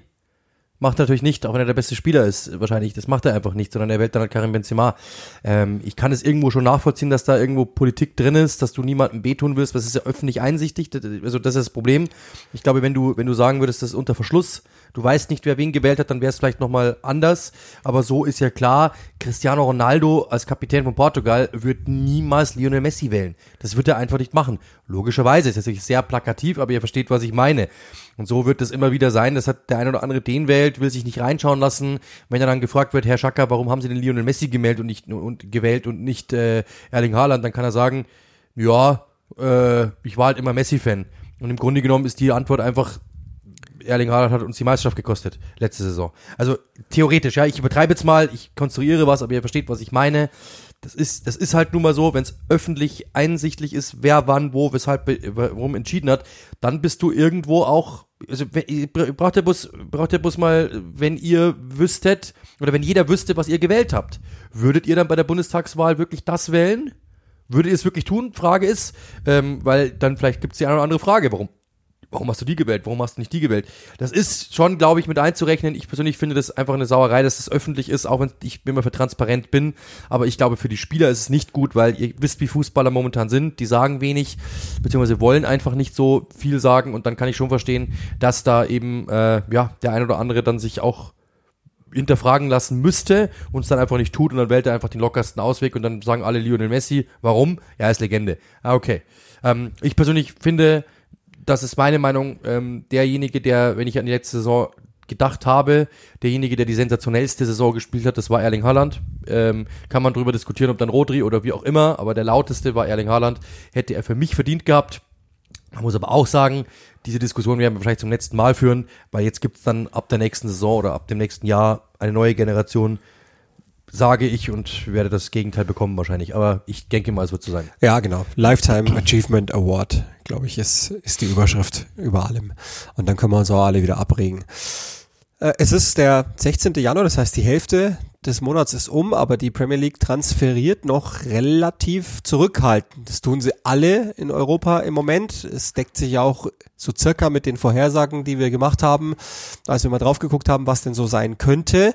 macht er natürlich nicht, auch wenn er der beste Spieler ist, wahrscheinlich, das macht er einfach nicht, sondern er wählt dann halt Karim Benzema. Ähm, ich kann es irgendwo schon nachvollziehen, dass da irgendwo Politik drin ist, dass du niemandem wehtun willst, was ist ja öffentlich einsichtig, also das ist das Problem. Ich glaube, wenn du, wenn du sagen würdest, das ist unter Verschluss, du weißt nicht, wer wen gewählt hat, dann wäre es vielleicht nochmal anders. Aber so ist ja klar, Cristiano Ronaldo als Kapitän von Portugal wird niemals Lionel Messi wählen. Das wird er einfach nicht machen. Logischerweise ist natürlich sehr plakativ, aber ihr versteht, was ich meine. Und so wird es immer wieder sein, dass hat der eine oder andere den wählt, will sich nicht reinschauen lassen. Wenn er dann gefragt wird, Herr Schacker, warum haben Sie den Lionel Messi gemeldet und nicht und gewählt und nicht äh, Erling Haaland, dann kann er sagen, ja, äh, ich war halt immer Messi-Fan. Und im Grunde genommen ist die Antwort einfach Erling Haaland hat uns die Meisterschaft gekostet, letzte Saison. Also theoretisch, ja, ich übertreibe jetzt mal, ich konstruiere was, aber ihr versteht, was ich meine. Das ist, das ist halt nun mal so, wenn es öffentlich einsichtlich ist, wer wann, wo, weshalb, warum entschieden hat, dann bist du irgendwo auch, also braucht der Bus, braucht der Bus mal, wenn ihr wüsstet, oder wenn jeder wüsste, was ihr gewählt habt, würdet ihr dann bei der Bundestagswahl wirklich das wählen? Würdet ihr es wirklich tun? Frage ist, ähm, weil dann vielleicht gibt es die eine oder andere Frage, warum warum hast du die gewählt, warum hast du nicht die gewählt? Das ist schon, glaube ich, mit einzurechnen. Ich persönlich finde das einfach eine Sauerei, dass es das öffentlich ist, auch wenn ich immer für transparent bin. Aber ich glaube, für die Spieler ist es nicht gut, weil ihr wisst, wie Fußballer momentan sind. Die sagen wenig, beziehungsweise wollen einfach nicht so viel sagen. Und dann kann ich schon verstehen, dass da eben, äh, ja, der ein oder andere dann sich auch hinterfragen lassen müsste und es dann einfach nicht tut und dann wählt er einfach den lockersten Ausweg und dann sagen alle Lionel Messi, warum? Ja, ist Legende. Ah, okay. Ähm, ich persönlich finde, das ist meine Meinung, ähm, derjenige, der, wenn ich an die letzte Saison gedacht habe, derjenige, der die sensationellste Saison gespielt hat, das war Erling Haaland. Ähm, kann man darüber diskutieren, ob dann Rodri oder wie auch immer, aber der lauteste war Erling Haaland. Hätte er für mich verdient gehabt. Man muss aber auch sagen, diese Diskussion werden wir wahrscheinlich zum letzten Mal führen, weil jetzt gibt's dann ab der nächsten Saison oder ab dem nächsten Jahr eine neue Generation, sage ich und werde das Gegenteil bekommen wahrscheinlich. Aber ich denke mal, es wird so sein. Ja, genau. Lifetime Achievement Award, glaube ich, ist, ist die Überschrift über allem. Und dann können wir uns auch alle wieder abregen. Äh, es ist der 16. Januar, das heißt die Hälfte des Monats ist um, aber die Premier League transferiert noch relativ zurückhaltend. Das tun sie alle in Europa im Moment. Es deckt sich auch so circa mit den Vorhersagen, die wir gemacht haben, als wir mal drauf geguckt haben, was denn so sein könnte.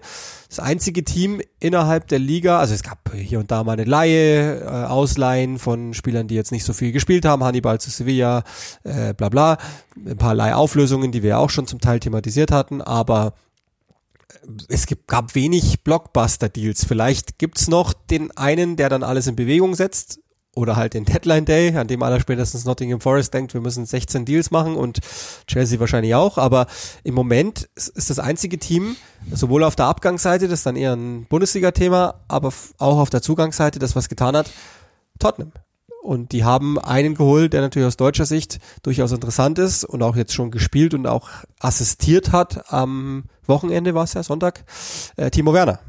Das einzige Team innerhalb der Liga, also es gab hier und da mal eine Laie, äh, Ausleihen von Spielern, die jetzt nicht so viel gespielt haben, Hannibal zu Sevilla, äh, bla bla, ein paar Leihauflösungen, die wir auch schon zum Teil thematisiert hatten, aber es gibt, gab wenig Blockbuster-Deals. Vielleicht gibt's noch den einen, der dann alles in Bewegung setzt. Oder halt den Deadline Day, an dem aller spätestens Nottingham Forest denkt, wir müssen 16 Deals machen und Chelsea wahrscheinlich auch. Aber im Moment ist das einzige Team, sowohl auf der Abgangsseite, das ist dann eher ein Bundesliga-Thema, aber auch auf der Zugangsseite, das was getan hat, Tottenham. Und die haben einen geholt, der natürlich aus deutscher Sicht durchaus interessant ist und auch jetzt schon gespielt und auch assistiert hat am Wochenende, war es ja, Sonntag, äh, Timo Werner.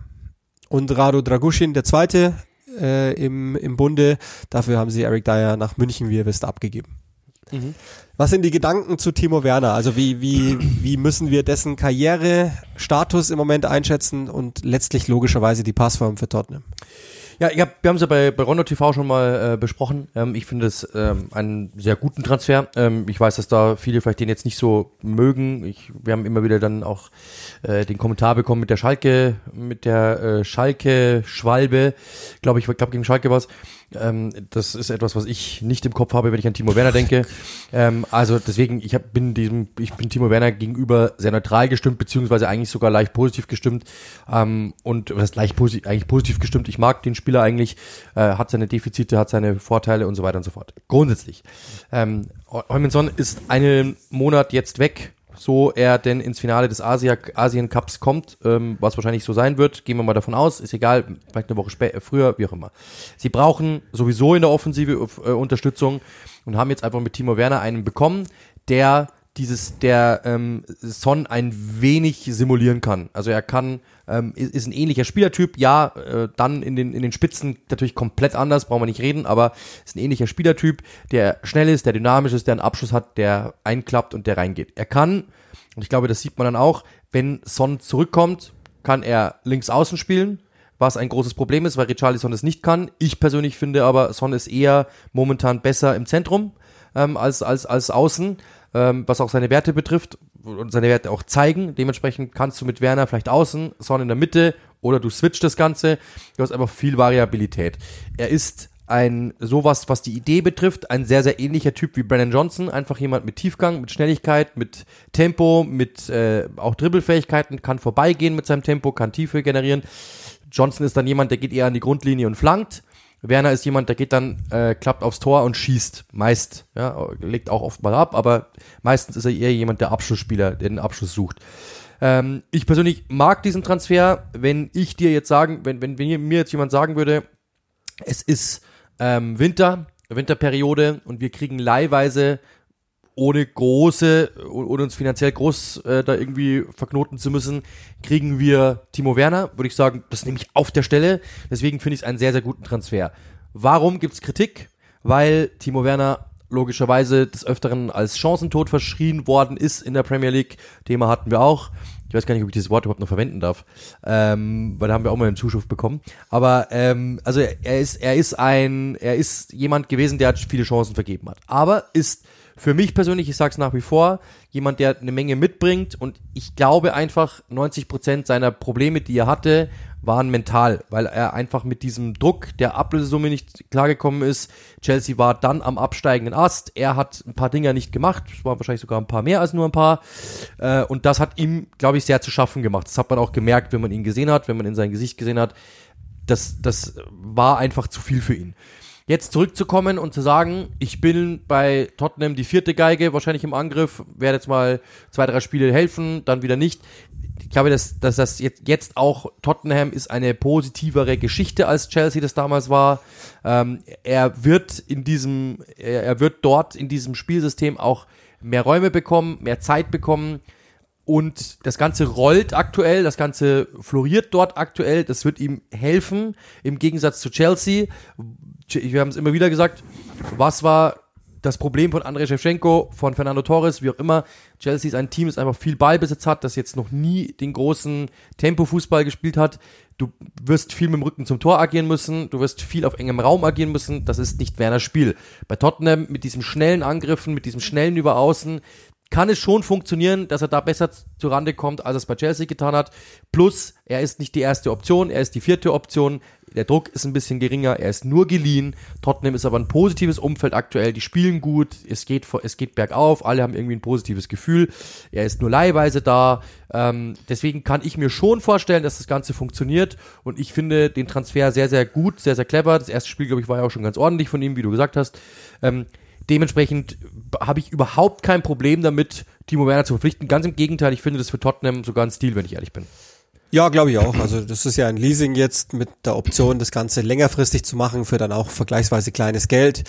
Und Rado Draguschin, der zweite äh, im, im Bunde. Dafür haben sie Eric Dyer nach München, wie ihr wisst, abgegeben. Mhm. Was sind die Gedanken zu Timo Werner? Also wie, wie, wie müssen wir dessen Karrierestatus im Moment einschätzen und letztlich logischerweise die Passform für Tottenham? Ja, ich hab, wir haben es ja bei, bei Rondo TV schon mal äh, besprochen. Ähm, ich finde es ähm, einen sehr guten Transfer. Ähm, ich weiß, dass da viele vielleicht den jetzt nicht so mögen. Ich, wir haben immer wieder dann auch äh, den Kommentar bekommen mit der Schalke, mit der äh, Schalke Schwalbe, glaube ich, glaube gegen Schalke was. Ähm, das ist etwas, was ich nicht im Kopf habe, wenn ich an Timo Werner denke. Ähm, also deswegen, ich hab, bin diesem, ich bin Timo Werner gegenüber sehr neutral gestimmt, beziehungsweise eigentlich sogar leicht positiv gestimmt. Ähm, und was leicht positiv, eigentlich positiv gestimmt. Ich mag den Spieler eigentlich, äh, hat seine Defizite, hat seine Vorteile und so weiter und so fort. Grundsätzlich. Ähm, Heumannsson ist einen Monat jetzt weg so er denn ins Finale des Asia, Asien Cups kommt, ähm, was wahrscheinlich so sein wird, gehen wir mal davon aus, ist egal, vielleicht eine Woche später, früher, wie auch immer. Sie brauchen sowieso in der Offensive äh, Unterstützung und haben jetzt einfach mit Timo Werner einen bekommen, der dieses, der ähm, Son ein wenig simulieren kann. Also er kann, ähm, ist, ist ein ähnlicher Spielertyp, ja, äh, dann in den, in den Spitzen natürlich komplett anders, brauchen wir nicht reden, aber ist ein ähnlicher Spielertyp, der schnell ist, der dynamisch ist, der einen Abschluss hat, der einklappt und der reingeht. Er kann, und ich glaube, das sieht man dann auch, wenn Son zurückkommt, kann er links außen spielen, was ein großes Problem ist, weil Richarlison es nicht kann. Ich persönlich finde aber, Son ist eher momentan besser im Zentrum ähm, als, als, als außen ähm, was auch seine Werte betrifft und seine Werte auch zeigen. Dementsprechend kannst du mit Werner vielleicht außen, Son in der Mitte oder du switcht das Ganze. Du hast einfach viel Variabilität. Er ist ein sowas, was die Idee betrifft, ein sehr, sehr ähnlicher Typ wie Brennan Johnson. Einfach jemand mit Tiefgang, mit Schnelligkeit, mit Tempo, mit äh, auch Dribbelfähigkeiten, kann vorbeigehen mit seinem Tempo, kann Tiefe generieren. Johnson ist dann jemand, der geht eher an die Grundlinie und flankt. Werner ist jemand, der geht dann, äh, klappt aufs Tor und schießt. Meist, ja, legt auch oft mal ab, aber meistens ist er eher jemand, der Abschlussspieler, der den Abschluss sucht. Ähm, ich persönlich mag diesen Transfer. Wenn ich dir jetzt sagen, wenn, wenn, wenn mir jetzt jemand sagen würde, es ist ähm, Winter, Winterperiode und wir kriegen leihweise ohne große, ohne uns finanziell groß äh, da irgendwie verknoten zu müssen, kriegen wir Timo Werner, würde ich sagen, das nehme ich auf der Stelle. Deswegen finde ich es einen sehr, sehr guten Transfer. Warum gibt's Kritik? Weil Timo Werner logischerweise des Öfteren als Chancentod verschrien worden ist in der Premier League. Thema hatten wir auch. Ich weiß gar nicht, ob ich dieses Wort überhaupt noch verwenden darf, ähm, weil da haben wir auch mal einen Zuschrift bekommen. Aber ähm, also er ist, er ist ein, er ist jemand gewesen, der viele Chancen vergeben hat. Aber ist für mich persönlich, ich sage es nach wie vor, jemand, der eine Menge mitbringt und ich glaube einfach, 90 Prozent seiner Probleme, die er hatte, waren mental, weil er einfach mit diesem Druck der Ablösesumme nicht klargekommen ist. Chelsea war dann am absteigenden Ast. Er hat ein paar Dinger nicht gemacht. Es waren wahrscheinlich sogar ein paar mehr als nur ein paar. Äh, und das hat ihm, glaube ich, sehr zu schaffen gemacht. Das hat man auch gemerkt, wenn man ihn gesehen hat, wenn man in sein Gesicht gesehen hat. Das, das war einfach zu viel für ihn jetzt zurückzukommen und zu sagen, ich bin bei Tottenham die vierte Geige, wahrscheinlich im Angriff, werde jetzt mal zwei, drei Spiele helfen, dann wieder nicht. ich glaube, dass, dass das jetzt, jetzt auch Tottenham ist eine positivere Geschichte als Chelsea das damals war. Ähm, er wird in diesem, er, er wird dort in diesem Spielsystem auch mehr Räume bekommen, mehr Zeit bekommen. Und das Ganze rollt aktuell, das Ganze floriert dort aktuell. Das wird ihm helfen, im Gegensatz zu Chelsea. Wir haben es immer wieder gesagt, was war das Problem von Andrei Shevchenko, von Fernando Torres, wie auch immer. Chelsea ist ein Team, das einfach viel Ballbesitz hat, das jetzt noch nie den großen Tempo-Fußball gespielt hat. Du wirst viel mit dem Rücken zum Tor agieren müssen, du wirst viel auf engem Raum agieren müssen. Das ist nicht Werners Spiel. Bei Tottenham mit diesen schnellen Angriffen, mit diesem schnellen Überaußen, kann es schon funktionieren, dass er da besser zurande kommt, als er es bei Chelsea getan hat. Plus, er ist nicht die erste Option, er ist die vierte Option. Der Druck ist ein bisschen geringer, er ist nur geliehen. Tottenham ist aber ein positives Umfeld aktuell, die spielen gut, es geht, es geht bergauf, alle haben irgendwie ein positives Gefühl. Er ist nur leihweise da. Ähm, deswegen kann ich mir schon vorstellen, dass das Ganze funktioniert und ich finde den Transfer sehr, sehr gut, sehr, sehr clever. Das erste Spiel, glaube ich, war ja auch schon ganz ordentlich von ihm, wie du gesagt hast. Ähm, dementsprechend habe ich überhaupt kein Problem damit, Timo Werner zu verpflichten. Ganz im Gegenteil, ich finde das für Tottenham sogar ein Stil, wenn ich ehrlich bin. Ja, glaube ich auch. Also das ist ja ein Leasing jetzt mit der Option, das Ganze längerfristig zu machen für dann auch vergleichsweise kleines Geld.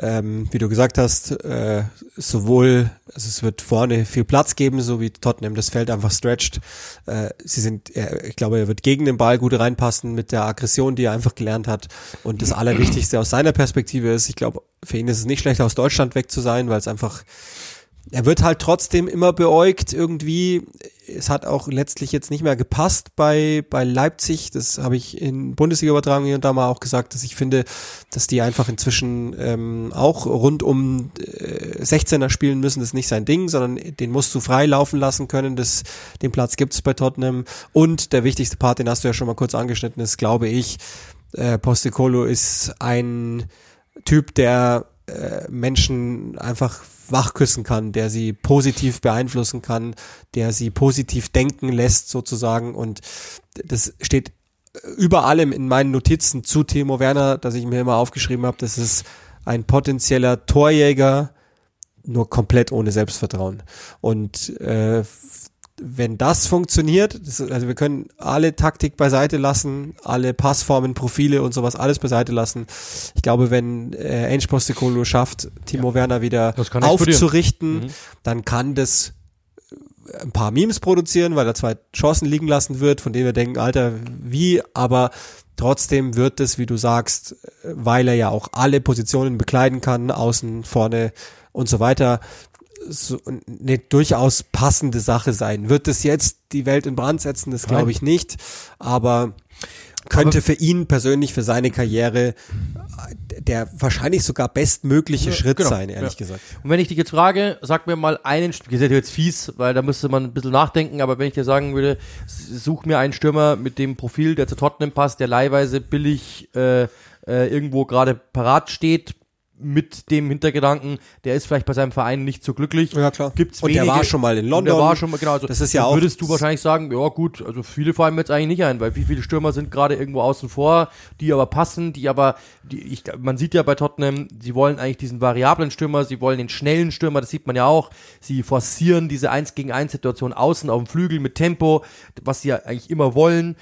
Ähm, wie du gesagt hast, äh, sowohl, also es wird vorne viel Platz geben, so wie Tottenham das Feld einfach stretcht. Äh, sie sind, äh, ich glaube, er wird gegen den Ball gut reinpassen mit der Aggression, die er einfach gelernt hat. Und das Allerwichtigste aus seiner Perspektive ist, ich glaube, für ihn ist es nicht schlecht, aus Deutschland weg zu sein, weil es einfach er wird halt trotzdem immer beäugt irgendwie. Es hat auch letztlich jetzt nicht mehr gepasst bei, bei Leipzig. Das habe ich in Bundesliga-Übertragung hier und da mal auch gesagt, dass ich finde, dass die einfach inzwischen ähm, auch rund um äh, 16er spielen müssen. Das ist nicht sein Ding, sondern den musst du frei laufen lassen können. Das, den Platz gibt's bei Tottenham. Und der wichtigste Part, den hast du ja schon mal kurz angeschnitten, ist, glaube ich, äh, Postecolo ist ein Typ, der äh, Menschen einfach wachküssen kann, der sie positiv beeinflussen kann, der sie positiv denken lässt sozusagen und das steht über allem in meinen Notizen zu Timo Werner, dass ich mir immer aufgeschrieben habe, das ist ein potenzieller Torjäger, nur komplett ohne Selbstvertrauen. Und äh, wenn das funktioniert, das, also wir können alle Taktik beiseite lassen, alle Passformen, Profile und sowas alles beiseite lassen. Ich glaube, wenn äh, Ange Postecoglou schafft, Timo ja. Werner wieder aufzurichten, mhm. dann kann das äh, ein paar Memes produzieren, weil er zwei Chancen liegen lassen wird, von denen wir denken, Alter, wie, aber trotzdem wird es, wie du sagst, äh, weil er ja auch alle Positionen bekleiden kann, außen, vorne und so weiter, so eine durchaus passende Sache sein. Wird es jetzt die Welt in Brand setzen? Das glaube ich nicht. Aber könnte aber für ihn persönlich, für seine Karriere der wahrscheinlich sogar bestmögliche ja, Schritt genau, sein, ehrlich ja. gesagt. Und wenn ich dich jetzt frage, sag mir mal einen, ihr seid jetzt fies, weil da müsste man ein bisschen nachdenken, aber wenn ich dir sagen würde, such mir einen Stürmer mit dem Profil, der zu Tottenham passt, der leihweise billig äh, äh, irgendwo gerade parat steht, mit dem Hintergedanken, der ist vielleicht bei seinem Verein nicht so glücklich. Ja, klar. Gibt's und wenige, der war schon mal in London. der war schon mal, genau. Also das ist ja auch. Würdest du wahrscheinlich sagen, ja gut, also viele fallen mir jetzt eigentlich nicht ein, weil wie viele Stürmer sind gerade irgendwo außen vor, die aber passen, die aber, die, ich, man sieht ja bei Tottenham, sie wollen eigentlich diesen variablen Stürmer, sie wollen den schnellen Stürmer, das sieht man ja auch. Sie forcieren diese 1 gegen 1 Situation außen auf dem Flügel mit Tempo, was sie ja eigentlich immer wollen.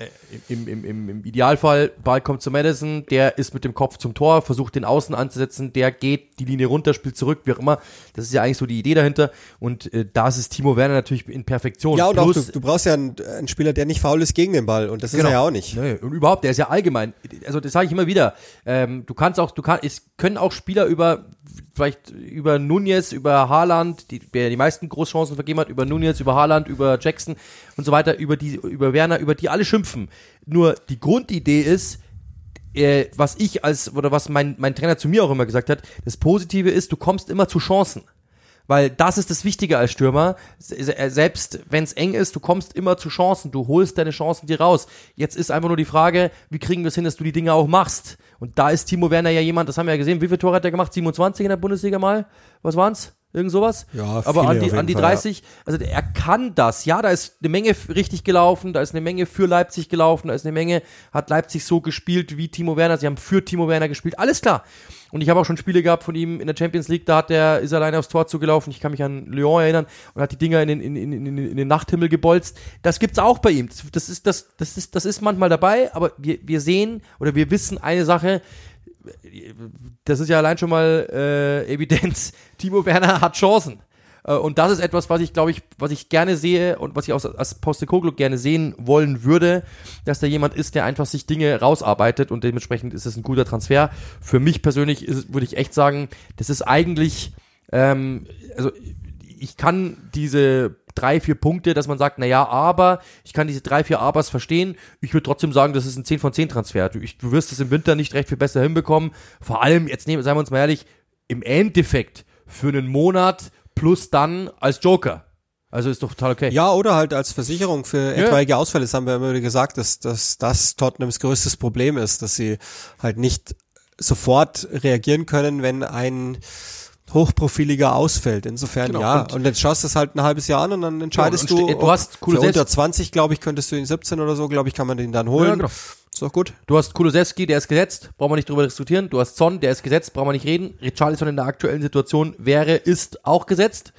Äh, im, im, im, im Idealfall, Ball kommt zu Madison, der ist mit dem Kopf zum Tor, versucht den Außen anzusetzen, der geht die Linie runter, spielt zurück, wie auch immer. Das ist ja eigentlich so die Idee dahinter. Und äh, da ist Timo Werner natürlich in Perfektion. Ja, und Plus, auch du, du brauchst ja einen, einen, Spieler, der nicht faul ist gegen den Ball. Und das genau. ist er ja auch nicht. Nee, und überhaupt, der ist ja allgemein. Also das sage ich immer wieder. Ähm, du kannst auch, du kannst, es können auch Spieler über vielleicht über Nunez, über Haaland, die, der die meisten Großchancen vergeben hat, über Nunez, über Haaland, über Jackson und so weiter, über die, über Werner, über die alle schimpfen. Nur die Grundidee ist, äh, was ich als, oder was mein, mein Trainer zu mir auch immer gesagt hat, das Positive ist, du kommst immer zu Chancen. Weil das ist das Wichtige als Stürmer. Äh, selbst wenn es eng ist, du kommst immer zu Chancen. Du holst deine Chancen dir raus. Jetzt ist einfach nur die Frage, wie kriegen wir es hin, dass du die Dinge auch machst? Und da ist Timo Werner ja jemand, das haben wir ja gesehen. Wie viele Tore hat er gemacht? 27 in der Bundesliga mal? Was waren's? Irgend sowas. Ja, aber an die, an die Fall, 30, also er kann das. Ja, da ist eine Menge richtig gelaufen, da ist eine Menge für Leipzig gelaufen, da ist eine Menge, hat Leipzig so gespielt wie Timo Werner, sie haben für Timo Werner gespielt, alles klar. Und ich habe auch schon Spiele gehabt von ihm in der Champions League, da hat der, ist alleine aufs Tor zugelaufen, ich kann mich an Lyon erinnern und hat die Dinger in den, in, in, in, in den Nachthimmel gebolzt. Das gibt's auch bei ihm. Das, das, ist, das, das, ist, das ist manchmal dabei, aber wir, wir sehen oder wir wissen eine Sache, das ist ja allein schon mal äh, Evidenz, [laughs] Timo Werner hat Chancen. Äh, und das ist etwas, was ich, glaube ich, was ich gerne sehe und was ich auch als Postecoglou gerne sehen wollen würde, dass da jemand ist, der einfach sich Dinge rausarbeitet und dementsprechend ist es ein guter Transfer. Für mich persönlich ist, würde ich echt sagen, das ist eigentlich, ähm, also ich kann diese drei, vier Punkte, dass man sagt, na ja, aber, ich kann diese drei, vier Abers verstehen. Ich würde trotzdem sagen, das ist ein 10 von 10 Transfer. Du, ich, du wirst es im Winter nicht recht viel besser hinbekommen. Vor allem, jetzt nehmen, seien wir uns mal ehrlich, im Endeffekt für einen Monat plus dann als Joker. Also ist doch total okay. Ja, oder halt als Versicherung für Ja. etwaige Ausfälle. Das haben wir immer wieder gesagt, dass, dass das Tottenhams größtes Problem ist, dass sie halt nicht sofort reagieren können, wenn ein hochprofiliger ausfällt. Insofern Genau, ja. und- Und, jetzt schaust du es halt ein halbes Jahr an und dann entscheidest und du. ste- du ob- hast coole für unter Selbst- 20, glaube ich, könntest du ihn 17 oder so, glaube ich, kann man den dann holen. Ja, genau. Ist doch gut. Du hast Kulusewski, der ist gesetzt, brauchen wir nicht drüber diskutieren. Du hast Son, der ist gesetzt, brauchen wir nicht reden. Richarlison in der aktuellen Situation wäre, ist auch gesetzt.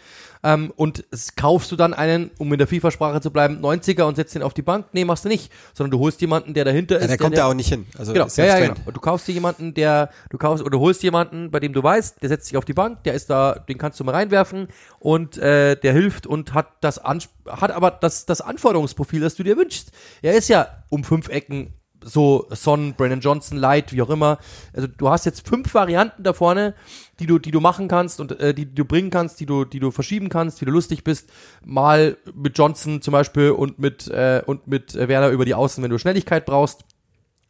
Ähm, und kaufst du dann einen, um in der FIFA-Sprache zu bleiben, 90er und setzt ihn auf die Bank? Nee, machst du nicht. Sondern du holst jemanden, der dahinter Ja, ist. der kommt ja auch nicht hin. Also Genau, ja, selbst ja, genau. Und du kaufst dir jemanden, der, du kaufst oder du holst jemanden, bei dem du weißt, der setzt sich auf die Bank, der ist da, den kannst du mal reinwerfen und äh, der hilft und hat das Ans hat aber das das Anforderungsprofil, das du dir wünschst. Er ist ja um fünf Ecken so Son, Brandon Johnson, Light, wie auch immer. Also du hast jetzt fünf Varianten da vorne, die du, die du machen kannst und äh, die, die du bringen kannst, die du, die du verschieben kannst, wie du lustig bist. Mal mit Johnson zum Beispiel und mit äh, und mit äh, Werner über die Außen, wenn du Schnelligkeit brauchst.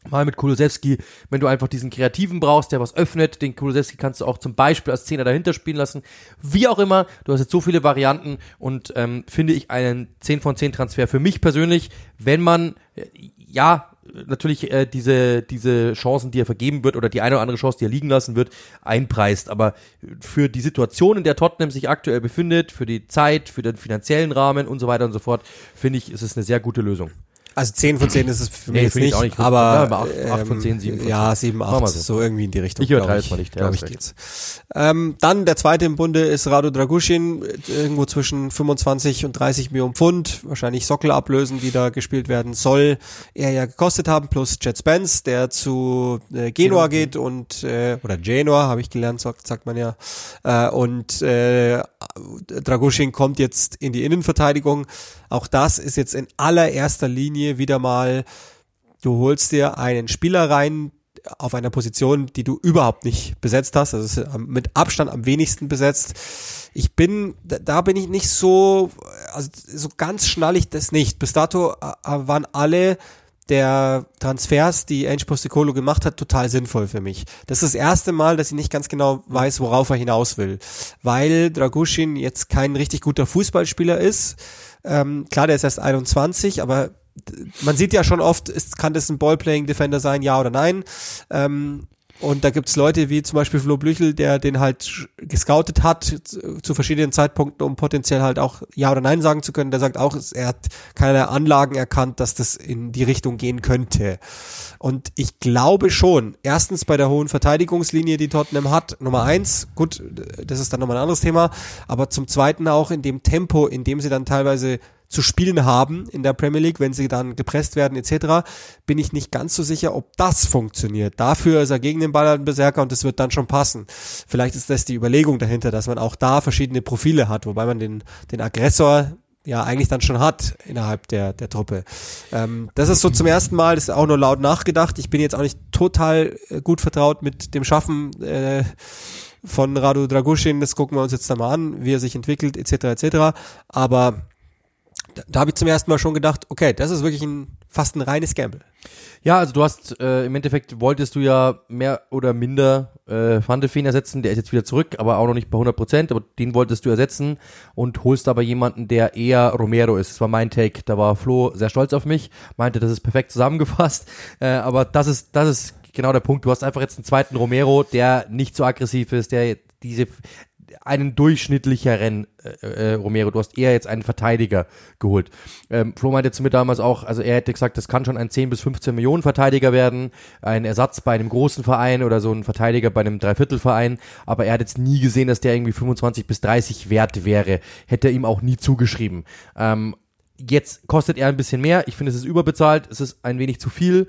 Mal mit Kulusewski, wenn du einfach diesen Kreativen brauchst, der was öffnet, den Kulusewski kannst du auch zum Beispiel als Zehner dahinter spielen lassen. Wie auch immer, du hast jetzt so viele Varianten und ähm, finde ich einen 10 von 10 Transfer für mich persönlich, wenn man, äh, ja, natürlich äh, diese, diese Chancen, die er vergeben wird oder die eine oder andere Chance, die er liegen lassen wird, einpreist. Aber für die Situation, in der Tottenham sich aktuell befindet, für die Zeit, für den finanziellen Rahmen und so weiter und so fort, finde ich, ist es eine sehr gute Lösung. Also 10 von 10 [clears throat] ist es für mich Nee, jetzt nicht, auch nicht. aber Ja, aber acht- acht von 10, sieben von Ja, 10. 7, Machen 8, wir so. so. irgendwie in die Richtung. Ich glaub jetzt mal nicht, ja, Glaube ich geht's. Ähm, dann der zweite im Bunde ist Rado Dragusin, irgendwo zwischen 25 und 30 Millionen Pfund, wahrscheinlich Sockel ablösen, die da gespielt werden soll, er ja gekostet haben, plus Jet Spence, der zu äh, Genua geht und, äh, oder Genoa, habe ich gelernt, sagt, sagt man ja, äh, und äh, Dragusin kommt jetzt in die Innenverteidigung. Auch das ist jetzt in allererster Linie wieder mal, du holst dir einen Spieler rein auf einer Position, die du überhaupt nicht besetzt hast. Also mit Abstand am wenigsten besetzt. Ich bin, da, bin ich nicht so, also so ganz schnall ich das nicht. Bis dato äh, waren alle der Transfers, die Ange Postecoglou gemacht hat, total sinnvoll für mich. Das ist das erste Mal, dass ich nicht ganz genau weiß, worauf er hinaus will. Weil Dragusin jetzt kein richtig guter Fußballspieler ist. Ähm, klar, der ist erst 21, aber man sieht ja schon oft, ist, kann das ein Ballplaying-Defender sein, ja oder nein. Ähm, und da gibt's Leute wie zum Beispiel Flo Blüchel, der den halt gescoutet hat zu, verschiedenen Zeitpunkten, um potenziell halt auch Ja oder Nein sagen zu können. Der sagt auch, er hat keine Anlagen erkannt, dass das in die Richtung gehen könnte. Und ich glaube schon, erstens bei der hohen Verteidigungslinie, die Tottenham hat, Nummer eins, gut, das ist dann nochmal ein anderes Thema, aber zum zweiten auch in dem Tempo, in dem sie dann teilweise zu spielen haben in der Premier League, wenn sie dann gepresst werden etc., bin ich nicht ganz so sicher, ob das funktioniert. Dafür ist er gegen den Ball ein Berserker und das wird dann schon passen. Vielleicht ist das die Überlegung dahinter, dass man auch da verschiedene Profile hat, wobei man den, den Aggressor ja eigentlich dann schon hat innerhalb der, der Truppe. Ähm, das ist so zum ersten Mal, das ist auch nur laut nachgedacht. Ich bin jetzt auch nicht total äh, gut vertraut mit dem Schaffen äh, von Radu Dragusin. Das gucken wir uns jetzt da mal an, wie er sich entwickelt etc. etc. Aber da, da habe ich zum ersten Mal schon gedacht, okay, das ist wirklich ein fast ein reines Gamble. Ja, also du hast äh, im Endeffekt wolltest du ja mehr oder minder äh, Van de Ven ersetzen, der ist jetzt wieder zurück, aber auch noch nicht bei 100 Prozent, aber den wolltest du ersetzen und holst aber jemanden, der eher Romero ist. Das war mein Take, da war Flo sehr stolz auf mich, meinte, das ist perfekt zusammengefasst, [laughs] äh, aber das ist, das ist genau der Punkt. Du hast einfach jetzt einen zweiten Romero, der nicht so aggressiv ist, der diese einen durchschnittlicheren äh, äh, Romero. Du hast eher jetzt einen Verteidiger geholt. Ähm, Flo meinte zu mir damals auch, also er hätte gesagt, das kann schon ein 10 bis 15 Millionen Verteidiger werden, ein Ersatz bei einem großen Verein oder so ein Verteidiger bei einem Dreiviertelverein, aber er hat jetzt nie gesehen, dass der irgendwie 25 bis 30 wert wäre. Hätte er ihm auch nie zugeschrieben. Ähm, Jetzt kostet er ein bisschen mehr. Ich finde, es ist überbezahlt. Es ist ein wenig zu viel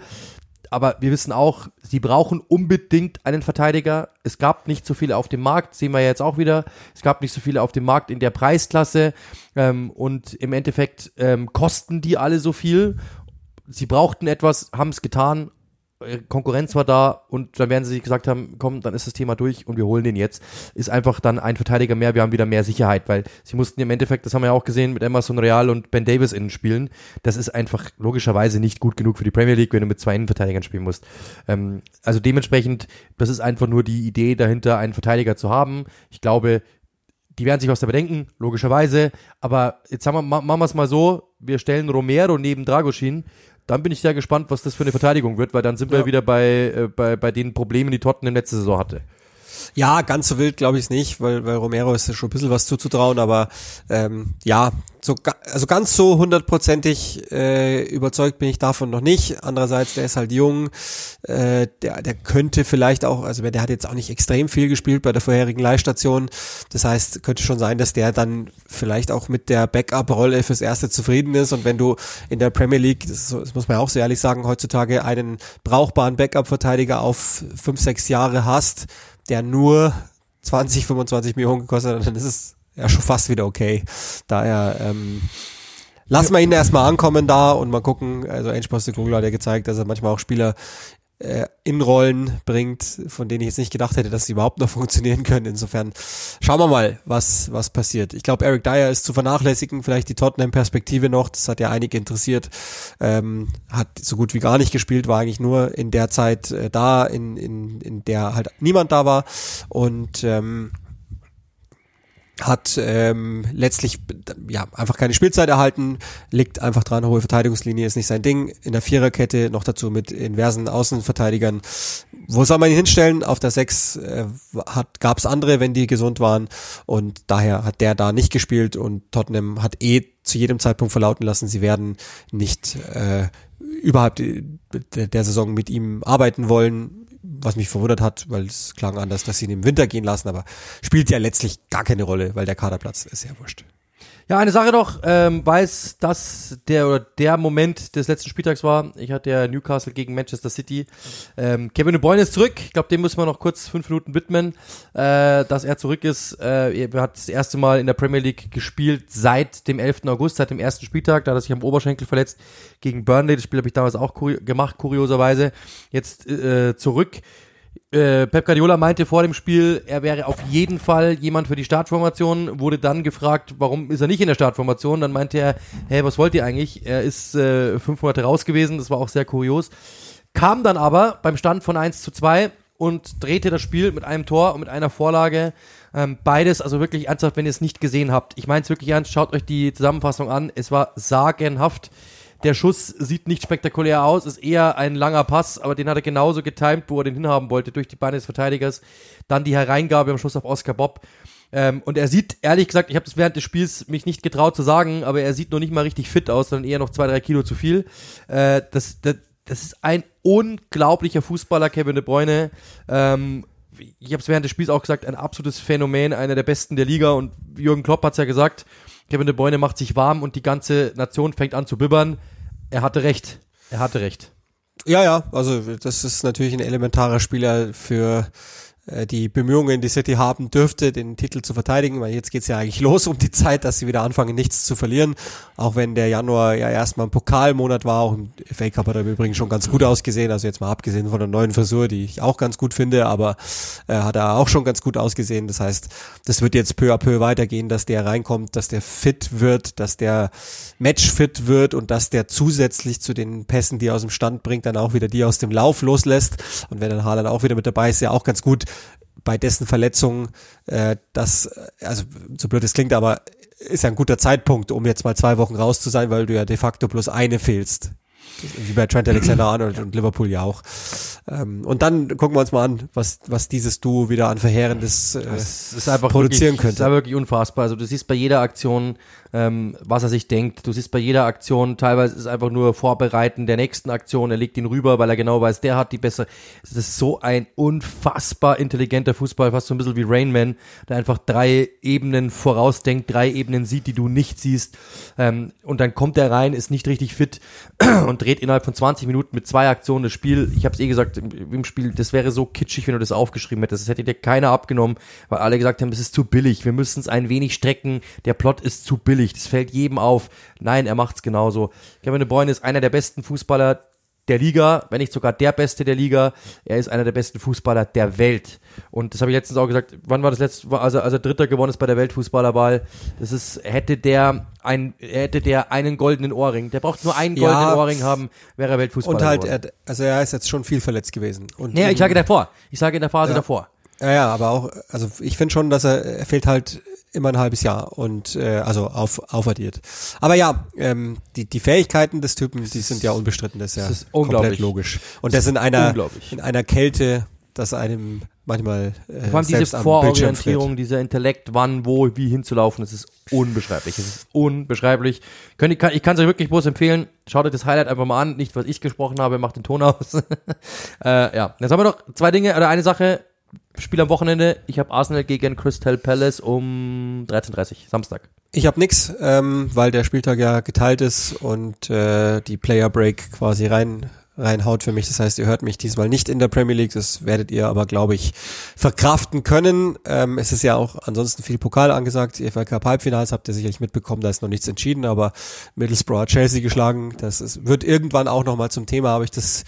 aber wir wissen auch, sie brauchen unbedingt einen Verteidiger. Es gab nicht so viele auf dem Markt, sehen wir jetzt auch wieder. Es gab nicht so viele auf dem Markt in der Preisklasse ähm, und im Endeffekt ähm, kosten die alle so viel. Sie brauchten etwas, haben es getan Konkurrenz war da und dann werden sie sich gesagt haben, komm, dann ist das Thema durch und wir holen den jetzt. Ist einfach dann ein Verteidiger mehr, wir haben wieder mehr Sicherheit, weil sie mussten im Endeffekt, das haben wir ja auch gesehen, mit Emerson Real und Ben Davis innen spielen. Das ist einfach logischerweise nicht gut genug für die Premier League, wenn du mit zwei Innenverteidigern spielen musst. Ähm, also dementsprechend, das ist einfach nur die Idee dahinter, einen Verteidiger zu haben. Ich glaube, die werden sich was dabei denken, logischerweise. Aber jetzt haben wir, machen wir es mal so, wir stellen Romero neben Dragoschin dann bin ich sehr gespannt, was das für eine Verteidigung wird, weil dann sind ja. wir wieder bei, äh, bei, bei den Problemen, die Tottenham letzte Saison hatte. Ja, ganz so wild glaube ich es nicht, weil, weil Romero ist ja schon ein bisschen was zuzutrauen, aber ähm, ja, so, also ganz so hundertprozentig äh, überzeugt bin ich davon noch nicht. Andererseits, der ist halt jung, äh, der, der könnte vielleicht auch, also der hat jetzt auch nicht extrem viel gespielt bei der vorherigen Leihstation. Das heißt, könnte schon sein, dass der dann vielleicht auch mit der Backup-Rolle fürs Erste zufrieden ist. Und wenn du in der Premier League, das, das muss man ja auch so ehrlich sagen, heutzutage einen brauchbaren Backup-Verteidiger auf fünf, sechs Jahre hast, der nur 20, 25 Millionen gekostet hat, dann ist es ja schon fast wieder okay. Daher ähm, lassen wir ihn erstmal ankommen da und mal gucken. Also Ange Postecoglou hat ja gezeigt, dass er manchmal auch Spieler äh, in Rollen bringt, von denen ich jetzt nicht gedacht hätte, dass sie überhaupt noch funktionieren können. Insofern schauen wir mal, was, was passiert. Ich glaube, Eric Dyer ist zu vernachlässigen, vielleicht die Tottenham-Perspektive noch, das hat ja einige interessiert, ähm, hat so gut wie gar nicht gespielt, war eigentlich nur in der Zeit äh, da, in, in, in der halt niemand da war und ähm, hat ähm, letztlich ja einfach keine Spielzeit erhalten, liegt einfach dran, hohe Verteidigungslinie ist nicht sein Ding. In der Viererkette noch dazu mit inversen Außenverteidigern. Wo soll man ihn hinstellen? Auf der Sechs äh, gab es andere, wenn die gesund waren und daher hat der da nicht gespielt und Tottenham hat eh zu jedem Zeitpunkt verlauten lassen, sie werden nicht äh, überhaupt der, der Saison mit ihm arbeiten wollen was mich verwundert hat, weil es klang anders, dass sie ihn im Winter gehen lassen, aber spielt ja letztlich gar keine Rolle, weil der Kaderplatz ist ja wurscht. Ja, eine Sache noch, ähm, weiß, dass der oder der Moment des letzten Spieltags war. Ich hatte ja Newcastle gegen Manchester City. Ähm, Kevin De Bruyne ist zurück. Ich glaube, dem müssen wir noch kurz fünf Minuten widmen, äh, dass er zurück ist. Äh, er hat das erste Mal in der Premier League gespielt seit dem 11. August, seit dem ersten Spieltag. Da hat er sich am Oberschenkel verletzt gegen Burnley. Das Spiel habe ich damals auch kuri gemacht, kurioserweise. Jetzt äh, zurück äh, Pep Guardiola meinte vor dem Spiel, er wäre auf jeden Fall jemand für die Startformation, wurde dann gefragt, warum ist er nicht in der Startformation? Dann meinte er, hey, was wollt ihr eigentlich? Er ist äh, fünf Monate raus gewesen, das war auch sehr kurios. Kam dann aber beim Stand von 1 zu 2 und drehte das Spiel mit einem Tor und mit einer Vorlage. Ähm, beides, also wirklich ernsthaft, wenn ihr es nicht gesehen habt. Ich meine es wirklich ernst, schaut euch die Zusammenfassung an. Es war sagenhaft. Der Schuss sieht nicht spektakulär aus, ist eher ein langer Pass, aber den hat er genauso getimt, wo er den hinhaben wollte, durch die Beine des Verteidigers. Dann die Hereingabe am Schluss auf Oscar Bob. Ähm, und er sieht, ehrlich gesagt, ich habe das während des Spiels mich nicht getraut zu sagen, aber er sieht noch nicht mal richtig fit aus, sondern eher noch zwei, drei Kilo zu viel. Äh, das, das, das ist ein unglaublicher Fußballer, Kevin De Bruyne. Ähm, ich habe es während des Spiels auch gesagt, ein absolutes Phänomen, einer der besten der Liga. Und Jürgen Klopp hat's ja gesagt, Kevin De Bruyne macht sich warm und die ganze Nation fängt an zu bibbern. Er hatte recht. Er hatte recht. Ja, ja, also das ist natürlich ein elementarer Spieler für die Bemühungen, die City haben dürfte, den Titel zu verteidigen, weil jetzt geht's ja eigentlich los um die Zeit, dass sie wieder anfangen, nichts zu verlieren. Auch wenn der Januar ja erstmal ein Pokalmonat war, auch im FA Cup hat er übrigens schon ganz gut ausgesehen, also jetzt mal abgesehen von der neuen Frisur, die ich auch ganz gut finde, aber äh, hat er auch schon ganz gut ausgesehen. Das heißt, das wird jetzt peu à peu weitergehen, dass der reinkommt, dass der fit wird, dass der matchfit wird und dass der zusätzlich zu den Pässen, die er aus dem Stand bringt, dann auch wieder die aus dem Lauf loslässt. Und wenn dann Haaland auch wieder mit dabei ist, ja auch ganz gut, bei dessen Verletzung, äh, das, also so blöd es klingt, aber ist ja ein guter Zeitpunkt, um jetzt mal zwei Wochen raus zu sein, weil du ja de facto bloß eine fehlst. Wie bei Trent Alexander-Arnold und Liverpool ja auch. Ähm, und dann gucken wir uns mal an, was, was dieses Duo wieder an Verheerendes äh, ist einfach produzieren wirklich, könnte. Das ist wirklich unfassbar. Also du siehst bei jeder Aktion, ähm, was er sich denkt. Du siehst bei jeder Aktion, teilweise ist es einfach nur Vorbereiten der nächsten Aktion. Er legt ihn rüber, weil er genau weiß, der hat die bessere. Es ist so ein unfassbar intelligenter Fußball, fast so ein bisschen wie Rainman, der einfach drei Ebenen vorausdenkt, drei Ebenen sieht, die du nicht siehst. Ähm, und dann kommt er rein, ist nicht richtig fit [clears throat] und dreht innerhalb von 20 Minuten mit zwei Aktionen das Spiel. Ich habe es eh gesagt im, im Spiel, das wäre so kitschig, wenn du das aufgeschrieben hättest. Das hätte dir keiner abgenommen, weil alle gesagt haben, das ist zu billig. Wir müssen es ein wenig strecken. Der Plot ist zu billig. Das fällt jedem auf. Nein, er macht's genauso. Kevin De Bruyne ist einer der besten Fußballer der Liga, wenn nicht sogar der Beste der Liga. Er ist einer der besten Fußballer der Welt. Und das habe ich letztens auch gesagt. Wann war das letzte? Also, als er Dritter gewonnen ist bei der Weltfußballerball. Das ist, hätte der ein, hätte der einen goldenen Ohrring. Der braucht nur einen goldenen Ja. Ohrring haben, wäre er Weltfußballer Und halt, er, also er ist jetzt schon viel verletzt gewesen. Und Nee, ich sage davor. Ich sage in der Phase Ja. davor. Ja, ja, aber auch, also ich finde schon, dass er, er fehlt halt immer ein halbes Jahr und äh, also auf, aufaddiert. Aber ja, ähm, die, die Fähigkeiten des Typen, die sind ja unbestritten, das ist ja Das ist unglaublich. komplett logisch. Und das in einer in einer Kälte, dass einem manchmal äh, Vor allem diese. Vororientierung, dieser Intellekt, wann, wo, wie hinzulaufen, das ist unbeschreiblich. Es ist unbeschreiblich. Könnt, ich kann es euch wirklich bloß empfehlen. Schaut euch das Highlight einfach mal an. Nicht, was ich gesprochen habe, macht den Ton aus. [laughs] äh, ja, jetzt haben wir noch zwei Dinge, oder eine Sache. Spiel am Wochenende. Ich habe Arsenal gegen Crystal Palace um 13.30 Uhr, Samstag. Ich habe nix, ähm, weil der Spieltag ja geteilt ist und äh, die Player Break quasi rein reinhaut für mich. Das heißt, ihr hört mich diesmal nicht in der Premier League. Das werdet ihr aber, glaube ich, verkraften können. Ähm, es ist ja auch ansonsten viel Pokal angesagt. Die FA Cup Halbfinals habt ihr sicherlich mitbekommen. Da ist noch nichts entschieden, aber Middlesbrough hat Chelsea geschlagen. Das ist, wird irgendwann auch noch mal zum Thema. Habe ich das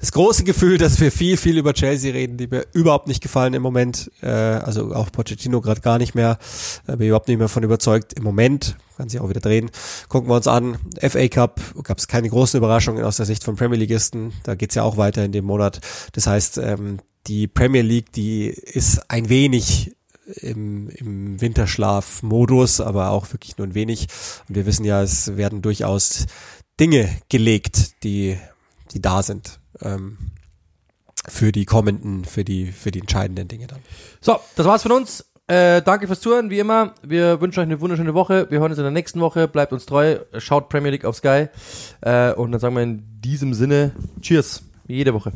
das große Gefühl, dass wir viel, viel über Chelsea reden, die mir überhaupt nicht gefallen im Moment. Äh, also auch Pochettino gerade gar nicht mehr. Äh, bin überhaupt nicht mehr von überzeugt im Moment. Kann sich auch wieder drehen. Gucken wir uns an. FA Cup gab es keine großen Überraschungen aus der Sicht von Premier Leagueisten. Da geht's ja auch weiter in dem Monat. Das heißt, ähm, die Premier League, die ist ein wenig im, im Winterschlaf-Modus, aber auch wirklich nur ein wenig. Und wir wissen ja, es werden durchaus Dinge gelegt, die, die da sind ähm, für die kommenden, für die, für die entscheidenden Dinge dann. So, das war's von uns. Äh, danke fürs Zuhören, wie immer. Wir wünschen euch eine wunderschöne Woche. Wir hören uns in der nächsten Woche. Bleibt uns treu. Schaut Premier League auf Sky. Äh, und dann sagen wir in diesem Sinne Cheers. Wie jede Woche.